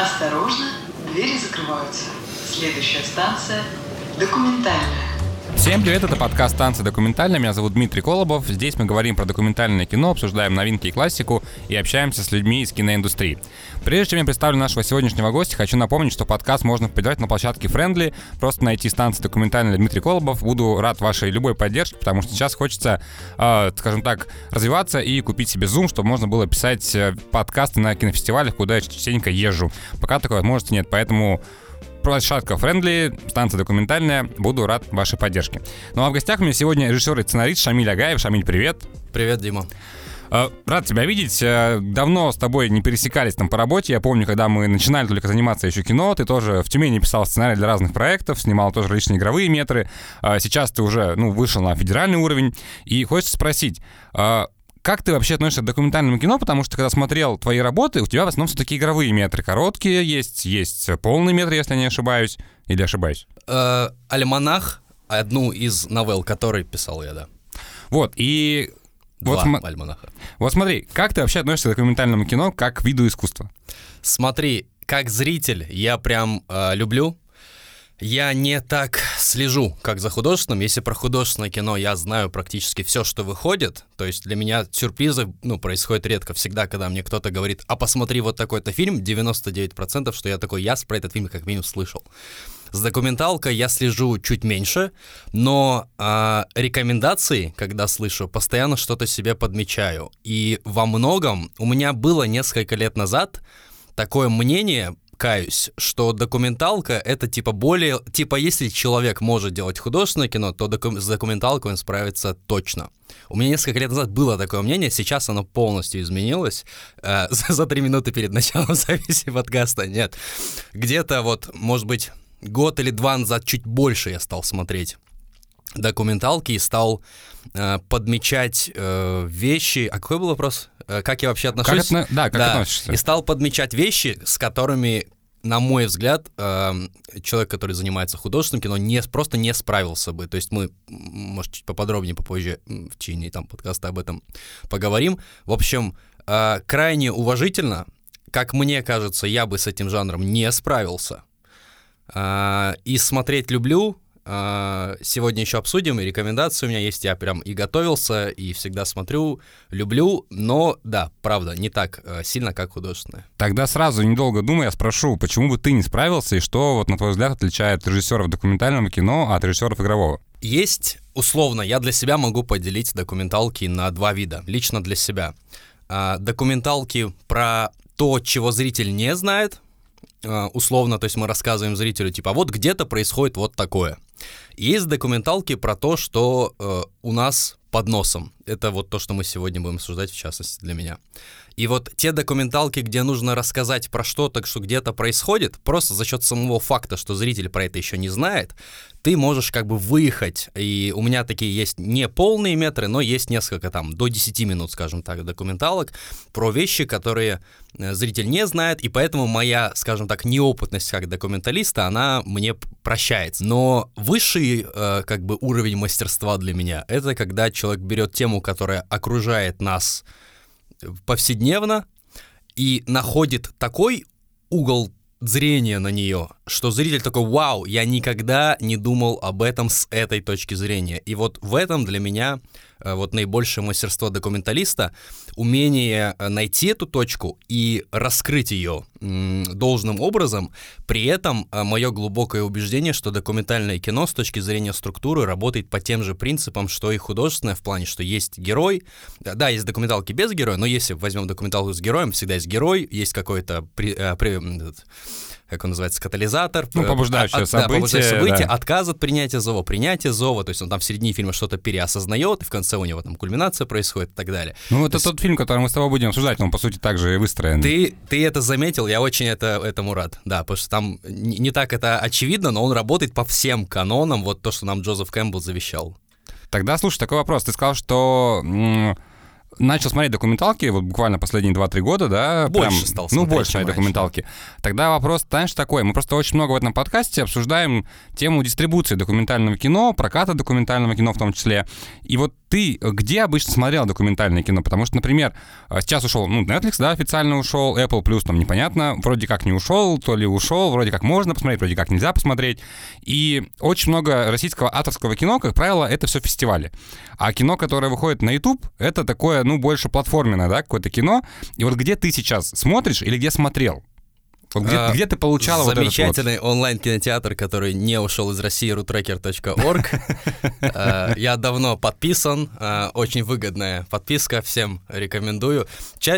Осторожно, двери закрываются. Следующая станция – документальная. Всем привет, это подкаст «Танцы документально». Меня зовут Дмитрий Колобов. Здесь мы говорим про документальное кино, обсуждаем новинки и классику и общаемся с людьми из киноиндустрии. Прежде чем я представлю нашего сегодняшнего гостя, хочу напомнить, что подкаст можно поддержать на площадке Friendly. Просто найти станцию документально Дмитрий Колобов. Буду рад вашей любой поддержке, потому что сейчас хочется, э, скажем так, развиваться и купить себе Zoom, чтобы можно было писать э, подкасты на кинофестивалях, куда я частенько езжу. Пока такой возможности нет, поэтому площадка Friendly, станция документальная. Буду рад вашей поддержке. Ну а в гостях у меня сегодня режиссер и сценарист Шамиль Агаев. Шамиль, привет. Привет, Дима. Э, рад тебя видеть. Э, давно с тобой не пересекались там по работе. Я помню, когда мы начинали только заниматься еще кино, ты тоже в Тюмени писал сценарий для разных проектов, снимал тоже различные игровые метры. Э, сейчас ты уже ну, вышел на федеральный уровень. И хочется спросить, как ты вообще относишься к документальному кино? Потому что, когда смотрел твои работы, у тебя в основном все-таки игровые метры. Короткие есть, есть полный метр, если я не ошибаюсь. Или ошибаюсь? Э, Альманах, одну из новелл, которые писал я, да. Вот, и... Два вот, альманаха. Вот смотри, как ты вообще относишься к документальному кино как к виду искусства? Смотри, как зритель я прям э, люблю я не так слежу, как за художественным. Если про художественное кино я знаю практически все, что выходит, то есть для меня сюрпризы, ну, происходят редко. Всегда, когда мне кто-то говорит, а посмотри вот такой-то фильм, 99%, что я такой, я про этот фильм как минимум слышал. С документалкой я слежу чуть меньше, но э, рекомендации, когда слышу, постоянно что-то себе подмечаю. И во многом у меня было несколько лет назад такое мнение каюсь, что документалка это типа более... Типа если человек может делать художественное кино, то доку, с документалкой он справится точно. У меня несколько лет назад было такое мнение, сейчас оно полностью изменилось. Э, за, за три минуты перед началом записи подкаста нет. Где-то вот, может быть, год или два назад чуть больше я стал смотреть документалки и стал подмечать э, вещи. А какой был вопрос? Э, как я вообще отношусь? Как отно... Да, как да. относишься? И стал подмечать вещи, с которыми, на мой взгляд, э, человек, который занимается художественным кино, не, просто не справился бы. То есть мы, может, чуть поподробнее попозже в течение там подкаста об этом поговорим. В общем, э, крайне уважительно, как мне кажется, я бы с этим жанром не справился. Э, и смотреть люблю, сегодня еще обсудим, и рекомендации у меня есть. Я прям и готовился, и всегда смотрю, люблю, но да, правда, не так э, сильно, как художественное. Тогда сразу, недолго думая, я спрошу, почему бы ты не справился, и что, вот на твой взгляд, отличает режиссеров документального кино от режиссеров игрового? Есть, условно, я для себя могу поделить документалки на два вида, лично для себя. А, документалки про то, чего зритель не знает, а, условно, то есть мы рассказываем зрителю, типа, вот где-то происходит вот такое. Есть документалки про то, что э, у нас под носом. Это вот то, что мы сегодня будем обсуждать, в частности, для меня. И вот те документалки, где нужно рассказать про что-то, что где-то происходит, просто за счет самого факта, что зритель про это еще не знает, ты можешь как бы выехать. И у меня такие есть не полные метры, но есть несколько там, до 10 минут, скажем так, документалок про вещи, которые э, зритель не знает, и поэтому моя, скажем так, неопытность как документалиста, она мне прощается. Но высший э, как бы уровень мастерства для меня — это когда человек берет тему, которая окружает нас повседневно и находит такой угол зрения на нее, что зритель такой, вау, я никогда не думал об этом с этой точки зрения. И вот в этом для меня Э, вот наибольшее мастерство документалиста, умение э, найти эту точку и раскрыть ее должным образом. При этом э, мое глубокое убеждение, что документальное кино с точки зрения структуры работает по тем же принципам, что и художественное, в плане, что есть герой. Да, есть документалки без героя, но если возьмем документалку с героем, всегда есть герой, есть какой-то при, при, как он называется, катализатор. Ну, побуждающее от, событие. Да, побуждающее событие, да. отказ от принятия зова, принятие зова, то есть он там в середине фильма что-то переосознает, и в конце у него там кульминация происходит и так далее. Ну, это то тот фильм, который мы с тобой будем обсуждать, он, по сути, также и выстроен. Ты, ты это заметил, я очень это, этому рад, да, потому что там не, не так это очевидно, но он работает по всем канонам, вот то, что нам Джозеф Кэмпбелл завещал. Тогда, слушай, такой вопрос. Ты сказал, что начал смотреть документалки вот буквально последние 2-3 года, да? Больше прям, стал смотреть, Ну, больше смотреть документалки. Тогда вопрос, знаешь, такой. Мы просто очень много в этом подкасте обсуждаем тему дистрибуции документального кино, проката документального кино в том числе. И вот ты где обычно смотрел документальное кино? Потому что, например, э, сейчас ушел, ну, Netflix, да, официально ушел, Apple Plus там непонятно, вроде как не ушел, то ли ушел, вроде как можно посмотреть, вроде как нельзя посмотреть. И очень много российского авторского кино, как правило, это все фестивали. А кино, которое выходит на YouTube, это такое, ну, больше платформенное, да, какое-то кино. И вот где ты сейчас смотришь или где смотрел? Где, а, где ты получала Замечательный вот вот? онлайн-кинотеатр, который не ушел из России, rutracker.org. А, я давно подписан, а, очень выгодная подписка, всем рекомендую.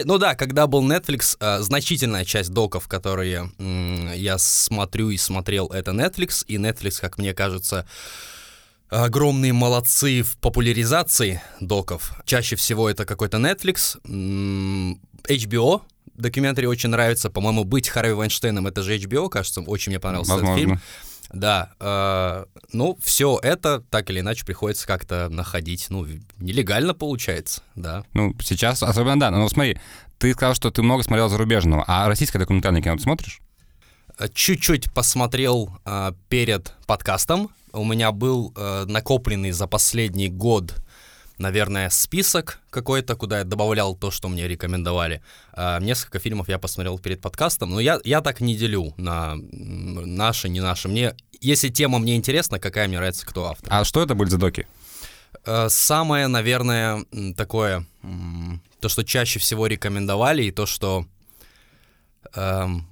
Ну да, когда был Netflix, а, значительная часть доков, которые я смотрю и смотрел, это Netflix, и Netflix, как мне кажется, огромные молодцы в популяризации доков. Чаще всего это какой-то Netflix, HBO, документари очень нравится. По-моему, «Быть Харви Вайнштейном» — это же HBO, кажется, очень мне понравился Возможно. этот фильм. Да, э, ну, все это так или иначе приходится как-то находить. Ну, нелегально получается, да. Ну, сейчас особенно да. Ну, смотри, ты сказал, что ты много смотрел зарубежного, а российское документальное кино ты смотришь? Э, чуть-чуть посмотрел э, перед подкастом. У меня был э, накопленный за последний год наверное, список какой-то, куда я добавлял то, что мне рекомендовали. А, несколько фильмов я посмотрел перед подкастом, но я, я так не делю на наши, не наши. Мне, если тема мне интересна, какая мне нравится, кто автор. А что это были за доки? А, самое, наверное, такое, то, что чаще всего рекомендовали, и то, что эм,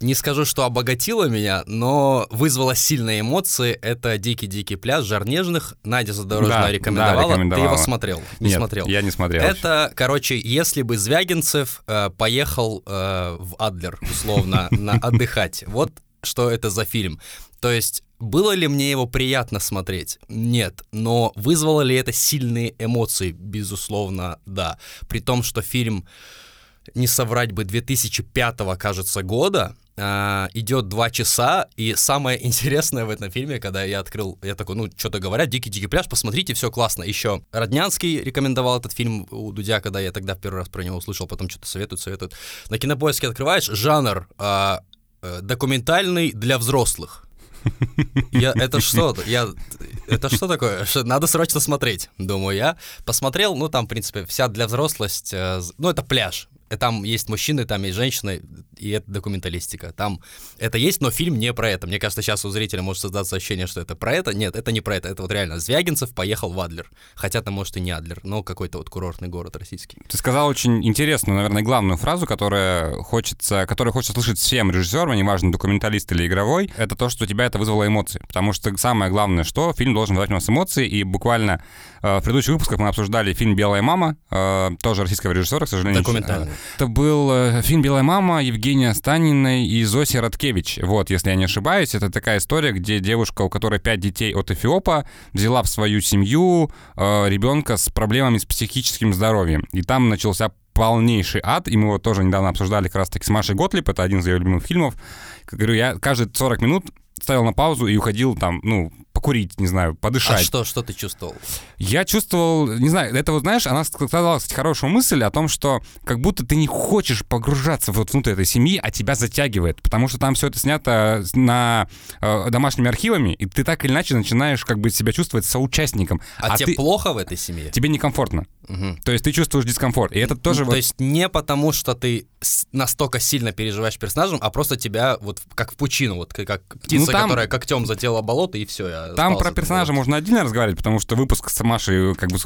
не скажу, что обогатило меня, но вызвало сильные эмоции. Это «Дикий-дикий пляж», «Жар нежных». Надя Задорожная да, рекомендовала. Да, рекомендовала. Ты его смотрел? Не Нет, смотрел. я не смотрел. Это, короче, если бы Звягинцев э, поехал э, в Адлер, условно, на отдыхать. Вот что это за фильм. То есть было ли мне его приятно смотреть? Нет. Но вызвало ли это сильные эмоции? Безусловно, да. При том, что фильм, не соврать бы, 2005, кажется, года, идет два часа, и самое интересное в этом фильме, когда я открыл, я такой, ну, что-то говорят, «Дикий-дикий пляж», посмотрите, все классно. Еще Роднянский рекомендовал этот фильм у Дудя, когда я тогда в первый раз про него услышал, потом что-то советуют, советуют. На Кинопоиске открываешь, жанр uh, документальный для взрослых. Я, это что? Я, это что такое? Надо срочно смотреть, думаю я. Посмотрел, ну там, в принципе, вся для взрослость, э, ну это пляж, там есть мужчины, там есть женщины, и это документалистика. Там это есть, но фильм не про это. Мне кажется, сейчас у зрителя может создаться ощущение, что это про это. Нет, это не про это. Это вот реально Звягинцев поехал в Адлер. Хотя там, может, и не Адлер, но какой-то вот курортный город российский. Ты сказал очень интересную, наверное, главную фразу, которая хочется, которую хочется слышать всем режиссерам, неважно, документалист или игровой, это то, что у тебя это вызвало эмоции. Потому что самое главное, что фильм должен вызывать у нас эмоции, и буквально э, в предыдущих выпусках мы обсуждали фильм «Белая мама», э, тоже российского режиссера, к сожалению. Документальный. Это был э, фильм «Белая мама» Евгения Станиной и Зоси Радкевич. Вот, если я не ошибаюсь, это такая история, где девушка, у которой пять детей от Эфиопа, взяла в свою семью э, ребенка с проблемами с психическим здоровьем. И там начался полнейший ад, и мы его тоже недавно обсуждали как раз-таки с Машей Готлип, это один из ее любимых фильмов. Говорю, я каждые 40 минут ставил на паузу и уходил там, ну, покурить, не знаю, подышать. А что, что ты чувствовал? Я чувствовал, не знаю, это вот, знаешь, она сказала, кстати, хорошую мысль о том, что как будто ты не хочешь погружаться вот внутрь этой семьи, а тебя затягивает, потому что там все это снято на э, домашними архивами, и ты так или иначе начинаешь как бы себя чувствовать соучастником. А, а тебе ты, плохо в этой семье? Тебе некомфортно. Угу. То есть ты чувствуешь дискомфорт. И это тоже... То вот... есть не потому, что ты настолько сильно переживаешь персонажем, а просто тебя вот как в пучину, вот как птица, ну, там... которая когтем затела болото, и все. Там про персонажа можно отдельно разговаривать, потому что выпуск с Машей как бы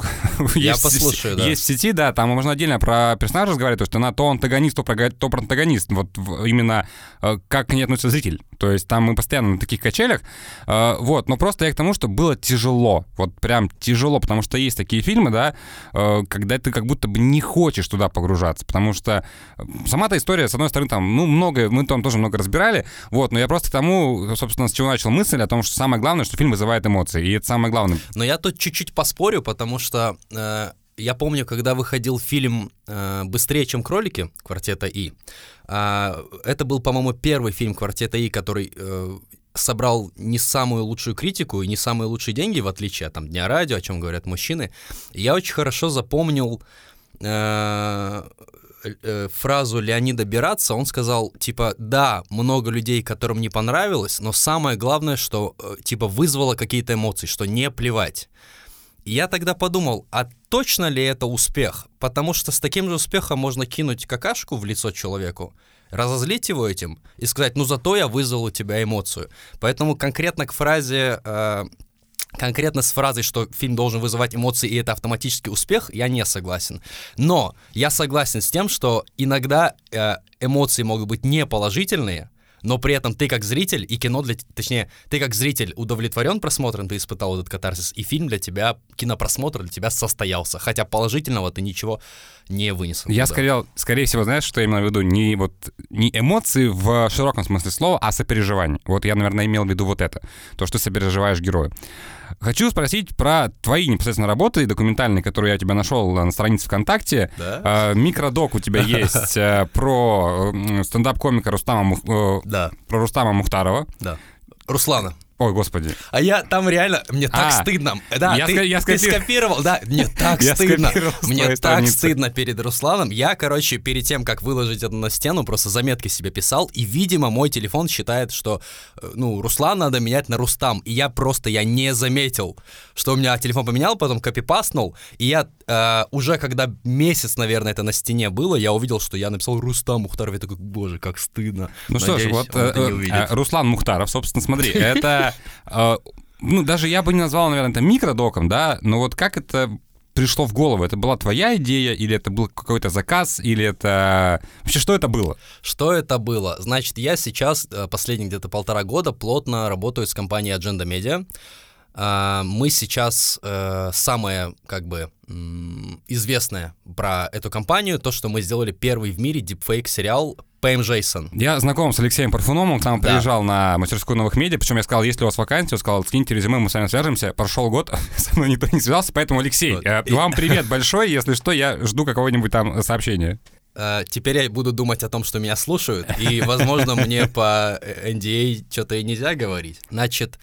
я послушаю, да. есть в сети, да, там можно отдельно про персонажа разговаривать, то что она то антагонист, то, то протагонист. Вот именно э, как к ней относится зритель. То есть там мы постоянно на таких качелях. Э, вот, но просто я к тому, что было тяжело. Вот прям тяжело, потому что есть такие фильмы, да, э, когда ты как будто бы не хочешь туда погружаться, потому что сама эта история, с одной стороны, там, ну, много, мы там тоже много разбирали, вот, но я просто к тому, собственно, с чего начал мысль о том, что самое главное, что фильм вызывает эмоции, и это самое главное. Но я тут чуть-чуть поспорю, потому что э, я помню, когда выходил фильм э, «Быстрее, чем кролики» квартета И, э, это был, по-моему, первый фильм квартета И, который э, собрал не самую лучшую критику и не самые лучшие деньги, в отличие от там, Дня радио, о чем говорят мужчины. Я очень хорошо запомнил э, э, фразу Леонида Бераца, он сказал, типа, да, много людей, которым не понравилось, но самое главное, что, э, типа, вызвало какие-то эмоции, что не плевать. я тогда подумал, а точно ли это успех? Потому что с таким же успехом можно кинуть какашку в лицо человеку, разозлить его этим и сказать, ну зато я вызвал у тебя эмоцию. Поэтому конкретно к фразе э, конкретно с фразой, что фильм должен вызывать эмоции и это автоматический успех, я не согласен. Но я согласен с тем, что иногда э, эмоции могут быть не положительные, но при этом ты как зритель и кино для... Точнее, ты как зритель удовлетворен просмотром, ты испытал этот катарсис, и фильм для тебя, кинопросмотр для тебя состоялся. Хотя положительного ты ничего не вынес. Я скорее, скорее всего, знаешь, что я имел в виду? Не, вот, не эмоции в широком смысле слова, а сопереживание. Вот я, наверное, имел в виду вот это. То, что сопереживаешь герою. Хочу спросить про твои непосредственно работы документальные, которые я тебя нашел на странице ВКонтакте. Да? А, микродок у тебя есть э, про э, стендап-комика Рустама, э, да. про Рустама Мухтарова. Да. Руслана. Ой, господи. А я там реально, мне так А, стыдно. Да, я ты, я ты скопи- скопировал, да, мне так стыдно. Мне так страницы. стыдно перед Русланом. Я, короче, перед тем, как выложить это на стену, просто заметки себе писал, и, видимо, мой телефон считает, что, э, ну, Руслан надо менять на Рустам. И я просто, я не заметил, что у меня телефон поменял, потом копипастнул, и я э, уже, когда месяц, наверное, это на стене было, я увидел, что я написал Рустам Мухтаров, я такой, боже, как стыдно. Ну что ж, Надеюсь, вот э, увидит. э, Руслан Мухтаров, собственно, смотри, это... э, Ну, даже я бы не назвал, наверное, это микродоком, да, но вот как это пришло в голову? Это была твоя идея, или это был какой-то заказ, или это... Вообще, что это было? Что это было? Значит, я сейчас э, последние где-то полтора года плотно работаю с компанией Agenda Media. А, Мы сейчас э, самое, как бы, известное про эту компанию, то, что мы сделали первый в мире дипфейк сериал Пэм Джейсон. Я знаком с Алексеем Парфуновым, он к нам Да. приезжал на мастерскую новых медиа, причем я сказал, есть ли у вас вакансия, он сказал, скиньте резюме, мы с вами свяжемся. Прошел год, со мной никто не связался, поэтому, Алексей, Вот. э, вам привет большой, если что, я жду какого-нибудь там сообщения. Э, Теперь я буду думать о том, что меня слушают, и, возможно, мне по NDA что-то и нельзя говорить. Значит,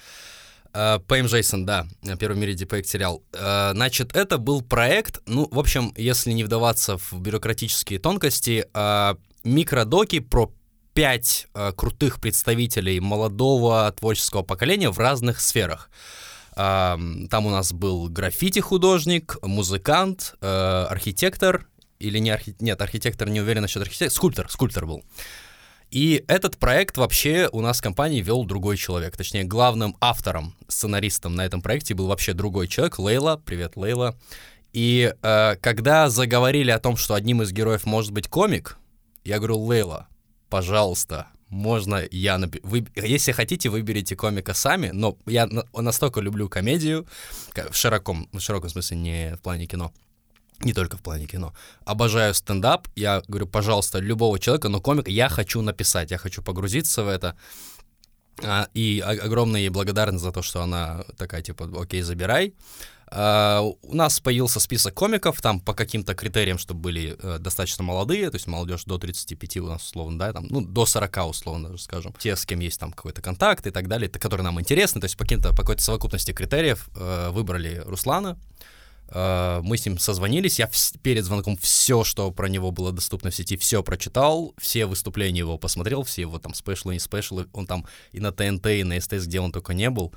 Пэм Джейсон, да, первый в мире дипфейк сериал. Э, Значит, это был проект, ну, в общем, если не вдаваться в бюрократические тонкости, э, микродоки про пять э, крутых представителей молодого творческого поколения в разных сферах. Ам, Там у нас был граффити-художник, музыкант, э, архитектор, или не архи... Нет, архитектор не уверен насчет архитектора. Скульптор, скульптор был. И этот проект вообще у нас в компании вел другой человек. Точнее, главным автором, сценаристом на этом проекте был вообще другой человек, Лейла. Привет, Лейла. И э, когда заговорили о том, что одним из героев может быть комик, я говорю, Лейла, пожалуйста, можно я... напи- Вы... Если хотите, выберите комика сами, но я на- настолько люблю комедию, в широком, в широком смысле, не в плане кино, не только в плане кино. Обожаю стендап. Я говорю, пожалуйста, любого человека, но комика я хочу написать, я хочу погрузиться в это. А, И огромная ей благодарность за то, что она такая, типа, окей, забирай. А, У нас появился список комиков, там по каким-то критериям, чтобы были э, достаточно молодые, то есть молодежь до 35 у нас условно, да, там, ну, до 40 условно даже скажем. Те, с кем есть там какой-то контакт и так далее, которые нам интересны, то есть по каким-то, по какой-то совокупности критериев э, выбрали Руслана, мы с ним созвонились, я перед звонком все, что про него было доступно в сети, все прочитал, все выступления его посмотрел, все его там спешлы, не спешлы, он там и на ТНТ, и на СТС, где он только не был.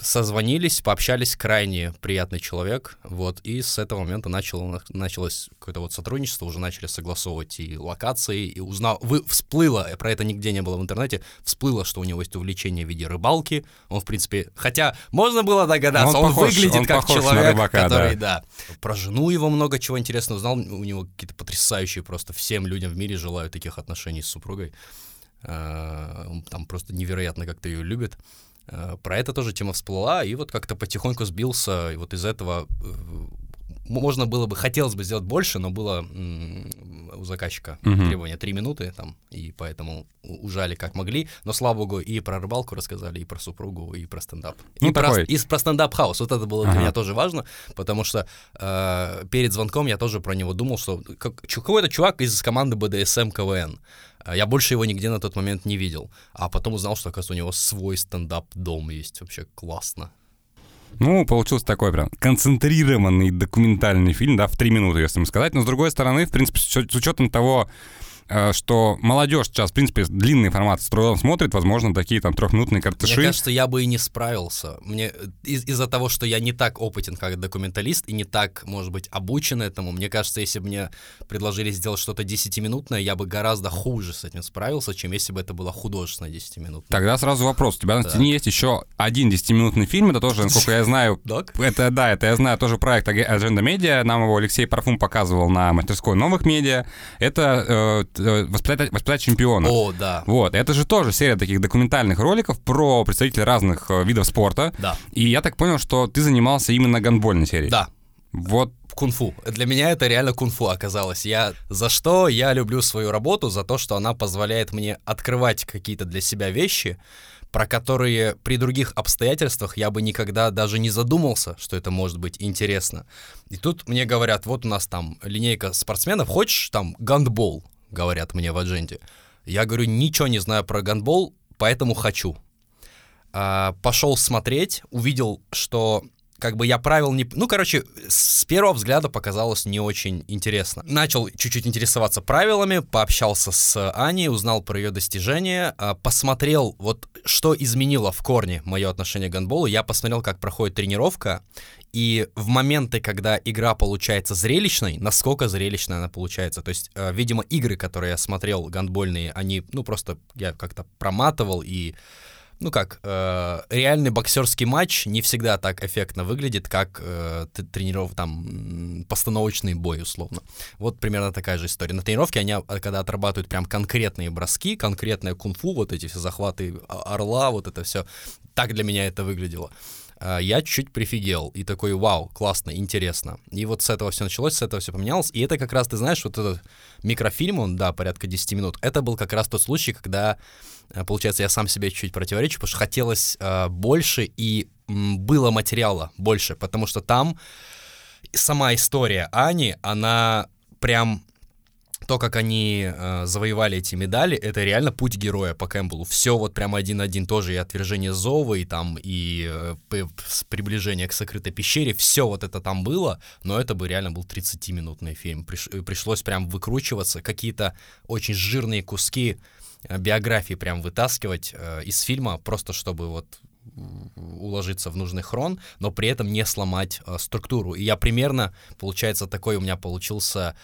Созвонились, пообщались, крайне приятный человек, вот, и с этого момента начало, началось какое-то вот сотрудничество, уже начали согласовывать и локации, и узнал, вы, всплыло, про это нигде не было в интернете, всплыло, что у него есть увлечение в виде рыбалки, он, в принципе, хотя можно было догадаться, Он он, похож, выглядит он как человек, рыбака, который, да. Про жену его много чего интересного узнал, у него какие-то потрясающие просто, всем людям в мире желаю таких отношений с супругой. Он Там просто невероятно как-то ее любит. Э, Про это тоже тема всплыла, и вот как-то потихоньку сбился, и вот из этого э, можно было бы, хотелось бы сделать больше, но было у заказчика Мгм. требование 3 минуты там, и поэтому ужали как могли, но, слава богу, и про рыбалку рассказали, и про супругу, и про стендап. Ну, и, про, и про стендап-хаус, вот это было для Ага. меня тоже важно, потому что э, перед звонком я тоже про него думал, что как- какой-то чувак из команды BDSM КВН, Я больше его нигде на тот момент не видел. А потом узнал, что, оказывается, у него свой стендап-дом есть. Вообще классно. Ну, получился такой прям концентрированный документальный фильм, да, в три минуты, если сказать. Но, с другой стороны, в принципе, с, учетом того, что молодежь сейчас, в принципе, длинный формат с трудом смотрит, возможно, такие там трехминутные картыши. Мне кажется, я бы и не справился. Мне из- из-за того, что я не так опытен, как документалист, и не так, может быть, обучен этому, мне кажется, если бы мне предложили сделать что-то 10-минутное, я бы гораздо хуже с этим справился, чем если бы это было художественное 10-минутное. Тогда сразу вопрос. У тебя на Так. стене есть еще один 10-минутный фильм, это тоже, насколько я знаю? Это, да, это я знаю тоже проект Agenda Media, нам его Алексей Парфум показывал на мастерской новых медиа. Это э, э, воспитать, воспитать чемпиона. О, да. Вот, это же тоже серия таких документальных роликов про представителей разных э, видов спорта. Да. И я так понял, что ты занимался именно гандбольной серией. Да, Вот, кунг-фу. Для меня это реально кунг-фу оказалось. Я за что я люблю свою работу? За то, что она позволяет мне открывать какие-то для себя вещи, про которые при других обстоятельствах я бы никогда даже не задумался, что это может быть интересно. И тут мне говорят, вот у нас там линейка спортсменов, хочешь там гандбол, говорят мне в адженте. Я говорю, ничего не знаю про гандбол, поэтому хочу. А, пошел смотреть, увидел, что как бы я правил не... Ну, короче, с первого взгляда показалось не очень интересно. Начал чуть-чуть интересоваться правилами, пообщался с Аней, узнал про ее достижения, а, посмотрел, вот что изменило в корне мое отношение к гандболу. Я посмотрел, как проходит тренировка, и в моменты, когда игра получается зрелищной, насколько зрелищной она получается. То есть, э, видимо, игры, которые я смотрел, гандбольные, они, ну, просто я как-то проматывал и ну как, э, реальный боксерский матч не всегда так эффектно выглядит, как э, трениров, там, постановочный бой, условно. Вот примерно такая же история. На тренировке они, а, когда отрабатывают прям конкретные броски, конкретное кунг-фу, вот эти все захваты о- орла, вот это все, так для меня это выглядело. А, Я чуть прифигел и такой, вау, классно, интересно. И вот с этого все началось, с этого все поменялось. И это как раз, ты знаешь, вот этот микрофильм, он, да, порядка 10 минут, это был как раз тот случай, когда, э, получается, я сам себе чуть противоречу, потому что хотелось э, больше и было материала больше, потому что там сама история Ани, она прям то, как они э, завоевали эти медали, это реально путь героя по Кэмпбеллу. Все вот прям один-один тоже, и отвержение зова, и там, и э, приближение к сокрытой пещере, все вот это там было, но это бы реально был 30-минутный фильм. Приш- э, пришлось прям выкручиваться, какие-то очень жирные куски э, биографии прям вытаскивать э, из фильма, просто чтобы вот уложиться в нужный хрон, но при этом не сломать э, структуру. И я примерно, получается, такой у меня получился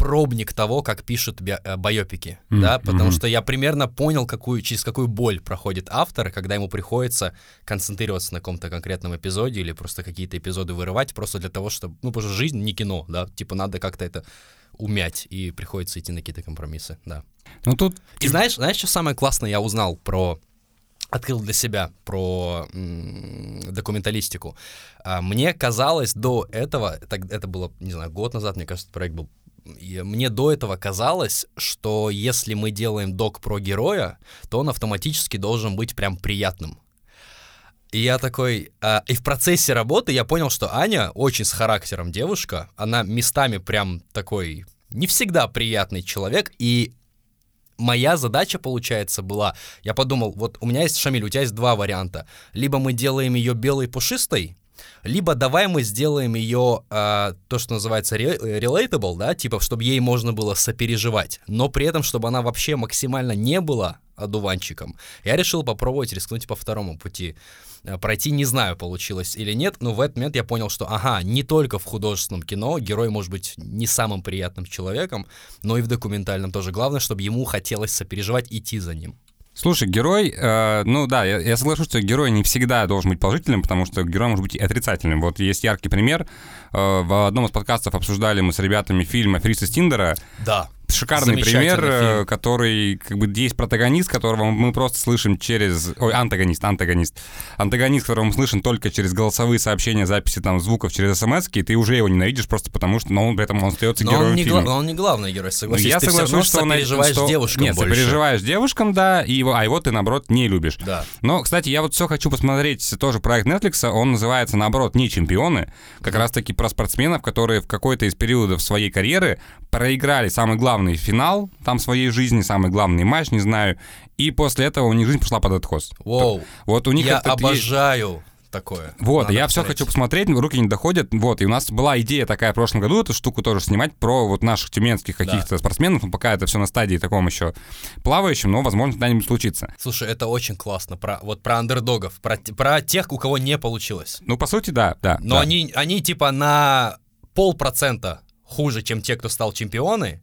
пробник того, как пишут би- э, байопики, Мгм, да, потому мгм. что я примерно понял, какую, через какую боль проходит автор, когда ему приходится концентрироваться на каком-то конкретном эпизоде или просто какие-то эпизоды вырывать, просто для того, чтобы, ну, потому что жизнь не кино, да, типа надо как-то это умять, и приходится идти на какие-то компромиссы, да. ну тут... И знаешь, знаешь, что самое классное я узнал про открыл для себя про м, документалистику. А, Мне казалось до этого, так- это было, не знаю, год назад, мне кажется, проект был. И мне до этого казалось, что если мы делаем док про героя, то он автоматически должен быть прям приятным. И я такой... а, и в процессе работы я понял, что Аня очень с характером девушка. Она местами прям такой не всегда приятный человек. И моя задача, получается, была... Я подумал, вот у меня есть, Шамиль, у тебя есть два варианта. Либо мы делаем ее белой пушистой, либо давай мы сделаем ее а, то, что называется ре- relatable, да, типа, чтобы ей можно было сопереживать, но при этом, чтобы она вообще максимально не была одуванчиком. Я решил попробовать рискнуть по второму пути. Э, Пройти не знаю, получилось или нет, но в этот момент я понял, что, ага, не только в художественном кино герой может быть не самым приятным человеком, но и в документальном тоже. Главное, чтобы ему хотелось сопереживать, идти за ним. Слушай, герой, э, ну да, я, я соглашусь, что герой не всегда должен быть положительным, потому что герой может быть и отрицательным. Вот есть яркий пример. Э, в одном из подкастов обсуждали мы с ребятами фильм «Аферист из Тиндера». Да. Шикарный пример, э, который, как бы, есть протагонист, которого мы просто слышим через... Ой, антагонист, антагонист. Антагонист, которого мы слышим только через голосовые сообщения, записи там звуков через смс и ты уже его ненавидишь просто потому, что но он при этом он остается Но героем он, не фильма. гла- но он не главный герой, Ну, согласись. я ты равно что он сопереживаешь что- девушкам Нет, больше. сопереживаешь девушкам, да, и его, а его ты, наоборот, не любишь. Да. Но, кстати, я вот все хочу посмотреть тоже проект Netflix, он называется, наоборот, «Не чемпионы», как раз-таки про спортсменов, которые в какой-то из периодов своей карьеры проиграли самый главный финал там своей жизни, самый главный матч, не знаю, и после этого у них жизнь пошла под откос. Воу. Вот у них Я этот есть- обожаю такое. Вот, Надо я все посмотреть. хочу посмотреть, руки не доходят. Вот, и у нас была идея такая в прошлом году эту штуку тоже снимать про вот наших тюменских каких-то спортсменов. Но пока это все на стадии таком еще плавающем, но, возможно, когда-нибудь случится. Слушай, это очень классно. Про, вот про андердогов, про, про тех, у кого не получилось. Ну, по сути, да, да. Но да. они, они типа на полпроцента хуже, чем те, кто стал чемпионы,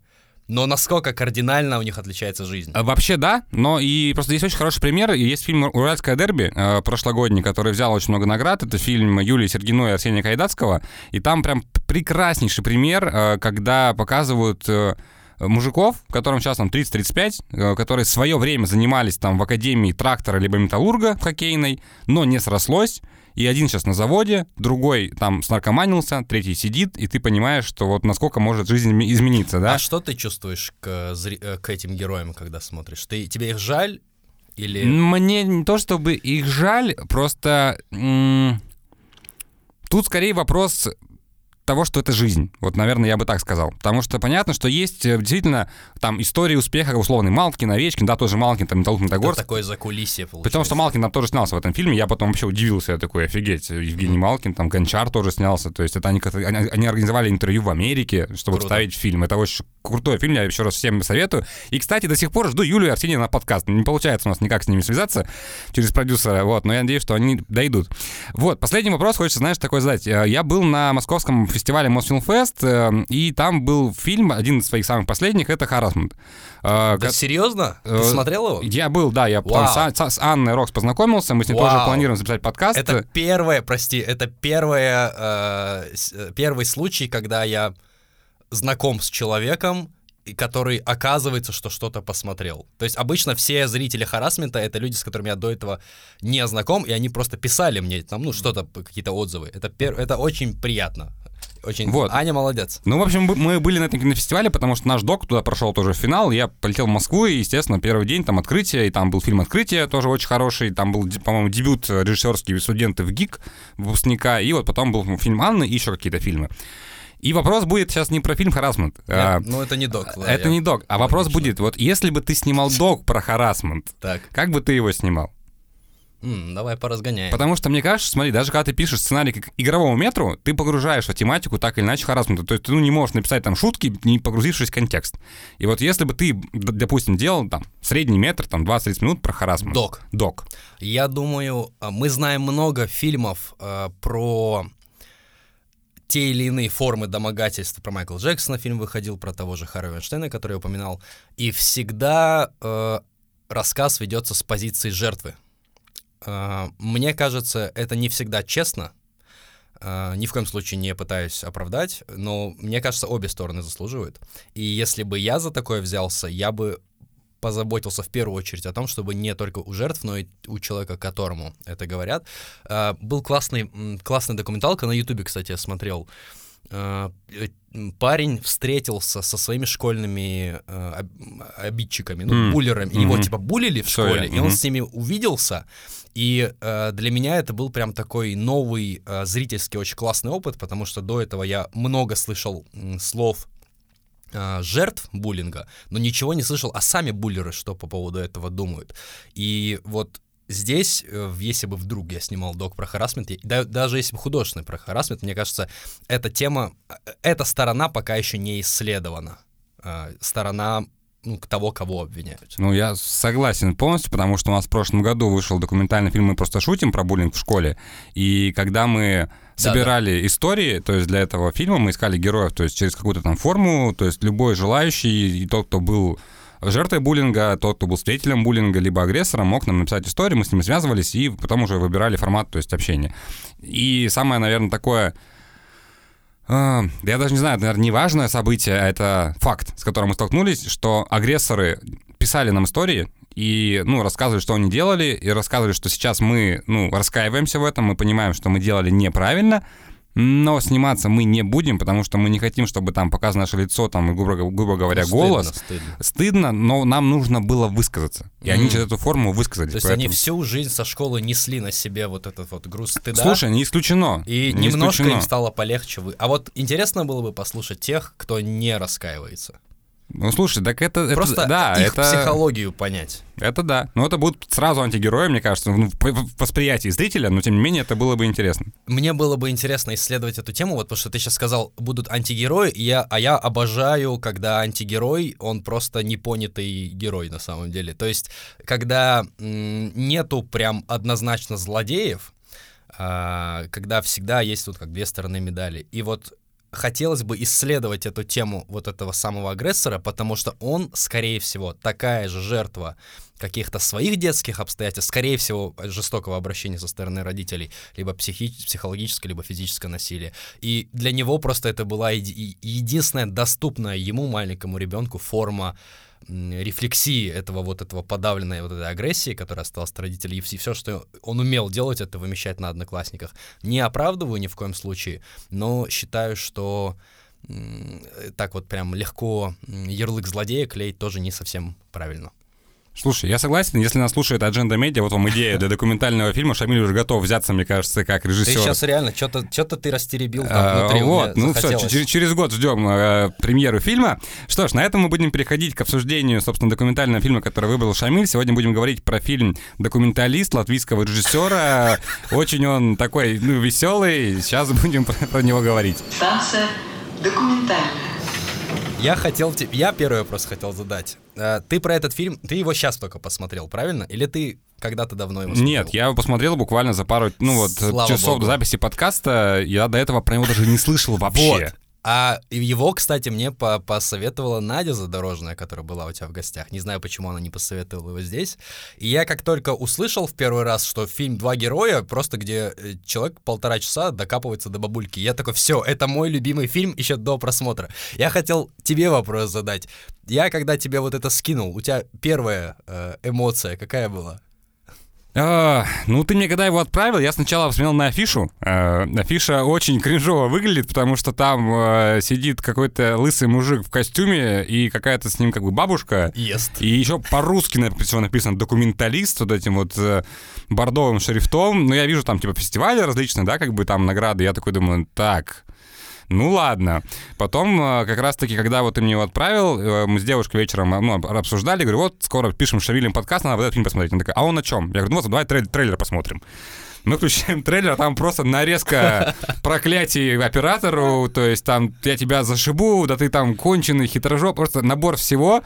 но насколько кардинально у них отличается жизнь. А, Вообще да, но и просто есть очень хороший пример. Есть фильм «Уральское дерби» э, прошлогодний, который взял очень много наград. Это фильм Юлии Сергиной и Арсения Кайдацкого. И там прям прекраснейший пример, э, когда показывают э, мужиков, которым сейчас там 30-35, э, которые в свое время занимались там в академии трактора либо металлурга в хоккейной, но не срослось. И один сейчас на заводе, другой там снаркоманился, третий сидит, и ты понимаешь, что вот насколько может жизнь изме- измениться, да? А что ты чувствуешь к, э, к этим героям, когда смотришь? Ты, тебе их жаль или... Мне не то чтобы их жаль, просто тут скорее вопрос того, что это жизнь. Вот, наверное, я бы так сказал. Потому что понятно, что есть э, действительно там истории успеха, условный Малкин, Овечкин, да, тоже Малкин, там, Металлург, Это Медогорск. такое закулисье получается. При том, что Малкин там тоже снялся в этом фильме, я потом вообще удивился, я такой, офигеть, Евгений Малкин, там Гончар тоже снялся, то есть это они, они, они организовали интервью в Америке, чтобы Круто. вставить фильм. Это очень крутой фильм, я еще раз всем советую. И, кстати, до сих пор жду Юлию и Арсения на подкаст. Не получается у нас никак с ними связаться через продюсера, вот, но я надеюсь, что они дойдут. Вот, последний вопрос хочется, знаешь, такой задать. Э, Я был на московском фестивале Мосфилмфест, э, и там был фильм, один из своих самых последних, это «Харасмент». Э, Да ко- серьезно? Ты Э, смотрел его? я был, да, я там с, с Анной Рокс познакомился, мы с ней тоже Вау. планируем записать подкаст. Это первое, прости, это первое, э, первый случай, когда я знаком с человеком, который оказывается, что что-то посмотрел. То есть обычно все зрители харасмента это люди, с которыми я до этого не знаком, и они просто писали мне там, ну, что-то, какие-то отзывы. Это, пер- это очень приятно. Очень. Вот. Аня молодец. Ну, в общем, мы- были на этом кинофестивале, потому что наш док туда прошел тоже в финал. Я полетел в Москву, и, естественно, первый день там открытие, и там был фильм «Открытие», тоже очень хороший. Там был, по-моему, дебют э, режиссерский студенты в ГИК, выпускника, и вот потом был фильм Анны и еще какие-то фильмы. И вопрос будет сейчас не про фильм «Харасмент». А, ну, это не док. да, это я- не док, а вопрос Логично. будет, вот если бы ты снимал док про харасмент, Так, как бы ты его снимал? М, давай поразгоняем. Потому что, мне кажется, смотри, даже когда ты пишешь сценарий к игровому метру, ты погружаешь в тематику так или иначе харасмента. То есть ты ну, не можешь написать там шутки, не погрузившись в контекст. И вот если бы ты, допустим, делал там средний метр, там 20-30 минут про харасмент. Док. Док. Я думаю, а, мы знаем много фильмов э, про те или иные формы домогательства. Про Майкла Джексона фильм выходил, про того же Харви Вайнштейна, который я упоминал. И всегда э, рассказ ведется с позиции жертвы. Э, мне кажется, это не всегда честно. Э, ни в коем случае не пытаюсь оправдать, но мне кажется, обе стороны заслуживают. И если бы я за такое взялся, я бы позаботился в первую очередь о том, чтобы не только у жертв, но и у человека, которому это говорят. А, Был классный, классная документалка на Ютубе, кстати, я смотрел. А, Парень встретился со своими школьными э, об- обидчиками, ну, М. буллерами. Его Мгм. типа булили в школе, и он мгм. с ними увиделся. И э, для меня это был прям такой новый э, зрительский очень классный опыт, потому что до этого я много слышал м, слов э, жертв буллинга, но ничего не слышал, а сами буллеры что по поводу этого думают. И вот здесь, э, если бы вдруг я снимал док про харасмент, да- даже если бы художественный про харасмент, мне кажется, эта тема, э, эта сторона пока еще не исследована. Э, Сторона ну, к того, кого обвиняют. Ну, я согласен полностью, потому что у нас в прошлом году вышел документальный фильм «Мы просто шутим» про буллинг в школе. И когда мы собирали истории, то есть для этого фильма мы искали героев, то есть через какую-то там форму, то есть любой желающий, и тот, кто был жертвой буллинга, тот, кто был свидетелем буллинга, либо агрессором, мог нам написать историю, мы с ними связывались и потом уже выбирали формат, то есть общения. И самое, наверное, такое... а, я даже не знаю, это, наверное, не важное событие, а это факт, с которым мы столкнулись, что агрессоры писали нам истории и, ну, рассказывали, что они делали, и рассказывали, что сейчас мы, ну, раскаиваемся в этом, мы понимаем, что мы делали неправильно, но сниматься мы не будем, потому что мы не хотим, чтобы там показано наше лицо, там, грубо, грубо говоря, Ну, голос. стыдно, стыдно. Стыдно, но нам нужно было высказаться. И они Мгм. через эту форму высказались. То есть поэтому- они всю жизнь со школы несли на себе вот этот вот груз стыда. Слушай, не исключено. И не немножко исключено. им стало полегче. А вот интересно было бы послушать тех, кто не раскаивается. Ну, слушай, так это... Просто это, да, их это, психологию понять. Это да. Но это будут сразу антигерои, мне кажется, ну, в восприятии зрителя, но тем не менее это было бы интересно. Мне было бы интересно исследовать эту тему, вот потому что ты сейчас сказал, будут антигерои, и я, а я обожаю, когда антигерой, он просто непонятый герой на самом деле. То есть, когда нету прям однозначно злодеев, а, когда всегда есть тут как две стороны медали. И вот хотелось бы исследовать эту тему вот этого самого агрессора, потому что он, скорее всего, такая же жертва каких-то своих детских обстоятельств, скорее всего, жестокого обращения со стороны родителей, либо психи- психологическое, либо физическое насилие. И для него просто это была еди- единственная доступная ему, маленькому ребенку, форма рефлексии этого вот этого подавленной вот этой агрессии, которая осталась от родителей, и все, что он умел делать, это вымещать на одноклассниках. Не оправдываю ни в коем случае, но считаю, что м, так вот прям легко ярлык злодея клеить тоже не совсем правильно. Слушай, я согласен, если нас слушает Agenda Media, вот вам идея для документального фильма, Шамиль уже готов взяться, мне кажется, как Ты режиссер. сейчас реально что-то что ты растеребил там А, внутри. вот, ну все, через год ждем э, премьеру фильма. Что ж, на этом мы будем переходить к обсуждению, собственно, документального фильма, который выбрал Шамиль. Сегодня будем говорить про фильм «Документалист» латвийского режиссера. Очень он такой, ну, веселый. Сейчас будем про, про него говорить. Станция документальная. Я хотел, те- я первый вопрос хотел задать. А, Ты про этот фильм, ты его сейчас только посмотрел, правильно? Или ты когда-то давно его смотрел? Нет, я его посмотрел буквально за пару, ну вот, Слава часов богу. до записи подкаста. Я до этого про него даже не слышал вообще. Вот. А его, кстати, мне по- посоветовала Надя Задорожная, которая была у тебя в гостях. Не знаю, почему она не посоветовала его здесь. И я как только услышал в первый раз, что фильм «Два героя», просто где э, человек полтора часа докапывается до бабульки, я такой, все, это мой любимый фильм еще до просмотра. Я хотел тебе вопрос задать. Я, когда тебе вот это скинул, у тебя первая э, эмоция какая была? А, ну, ты мне когда его отправил, я сначала посмотрел на афишу. Э, афиша очень кринжово выглядит, потому что там э, сидит какой-то лысый мужик в костюме и какая-то с ним как бы бабушка. Ест. И еще по-русски написано, написано документалист вот этим вот э, бордовым шрифтом. Но я вижу там типа фестивали различные, да, как бы там награды. Я такой думаю, так, ну ладно. Потом, э, как раз-таки, когда вот ты мне его отправил, э, мы с девушкой вечером ну, об- обсуждали, говорю, вот скоро пишем с Шавилем подкаст, надо вот этот фильм посмотреть. Она такая, а он о чем? Я говорю, ну вот, давай трейлер, трейлер посмотрим. Мы включаем трейлер, а там просто нарезка проклятий оператору, то есть там я тебя зашибу, да ты там конченый хитрожоп, просто набор всего.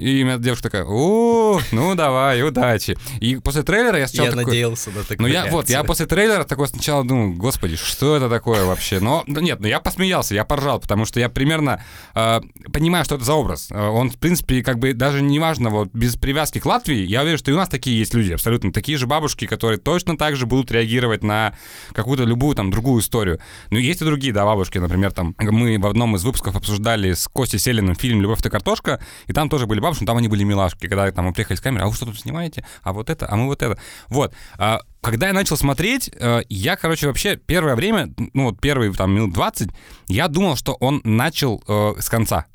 И у меня девушка такая, о, ну давай, удачи. И после трейлера я сначала Я такой, надеялся на такую ну я вот, я после трейлера такой сначала думал, господи, что это такое вообще? Но нет, ну я посмеялся, я поржал, потому что я примерно э, понимаю, что это за образ. Э, Он, в принципе, как бы даже неважно, вот без привязки к Латвии, я уверен, что и у нас такие есть люди, абсолютно такие же бабушки, которые точно так же будут реагировать на какую-то любую там другую историю. Но есть и другие, да, бабушки, например, там мы в одном из выпусков обсуждали с Костей Селиным фильм «Любовь это картошка», и там тоже были бабушки, но там они были милашки, когда там мы приехали с камерой, а вы что тут снимаете? А вот это, а мы вот это. Вот. А, когда я начал смотреть, э, я, короче, вообще первое время, ну вот первые там минут 20, я думал, что он начал э, с конца.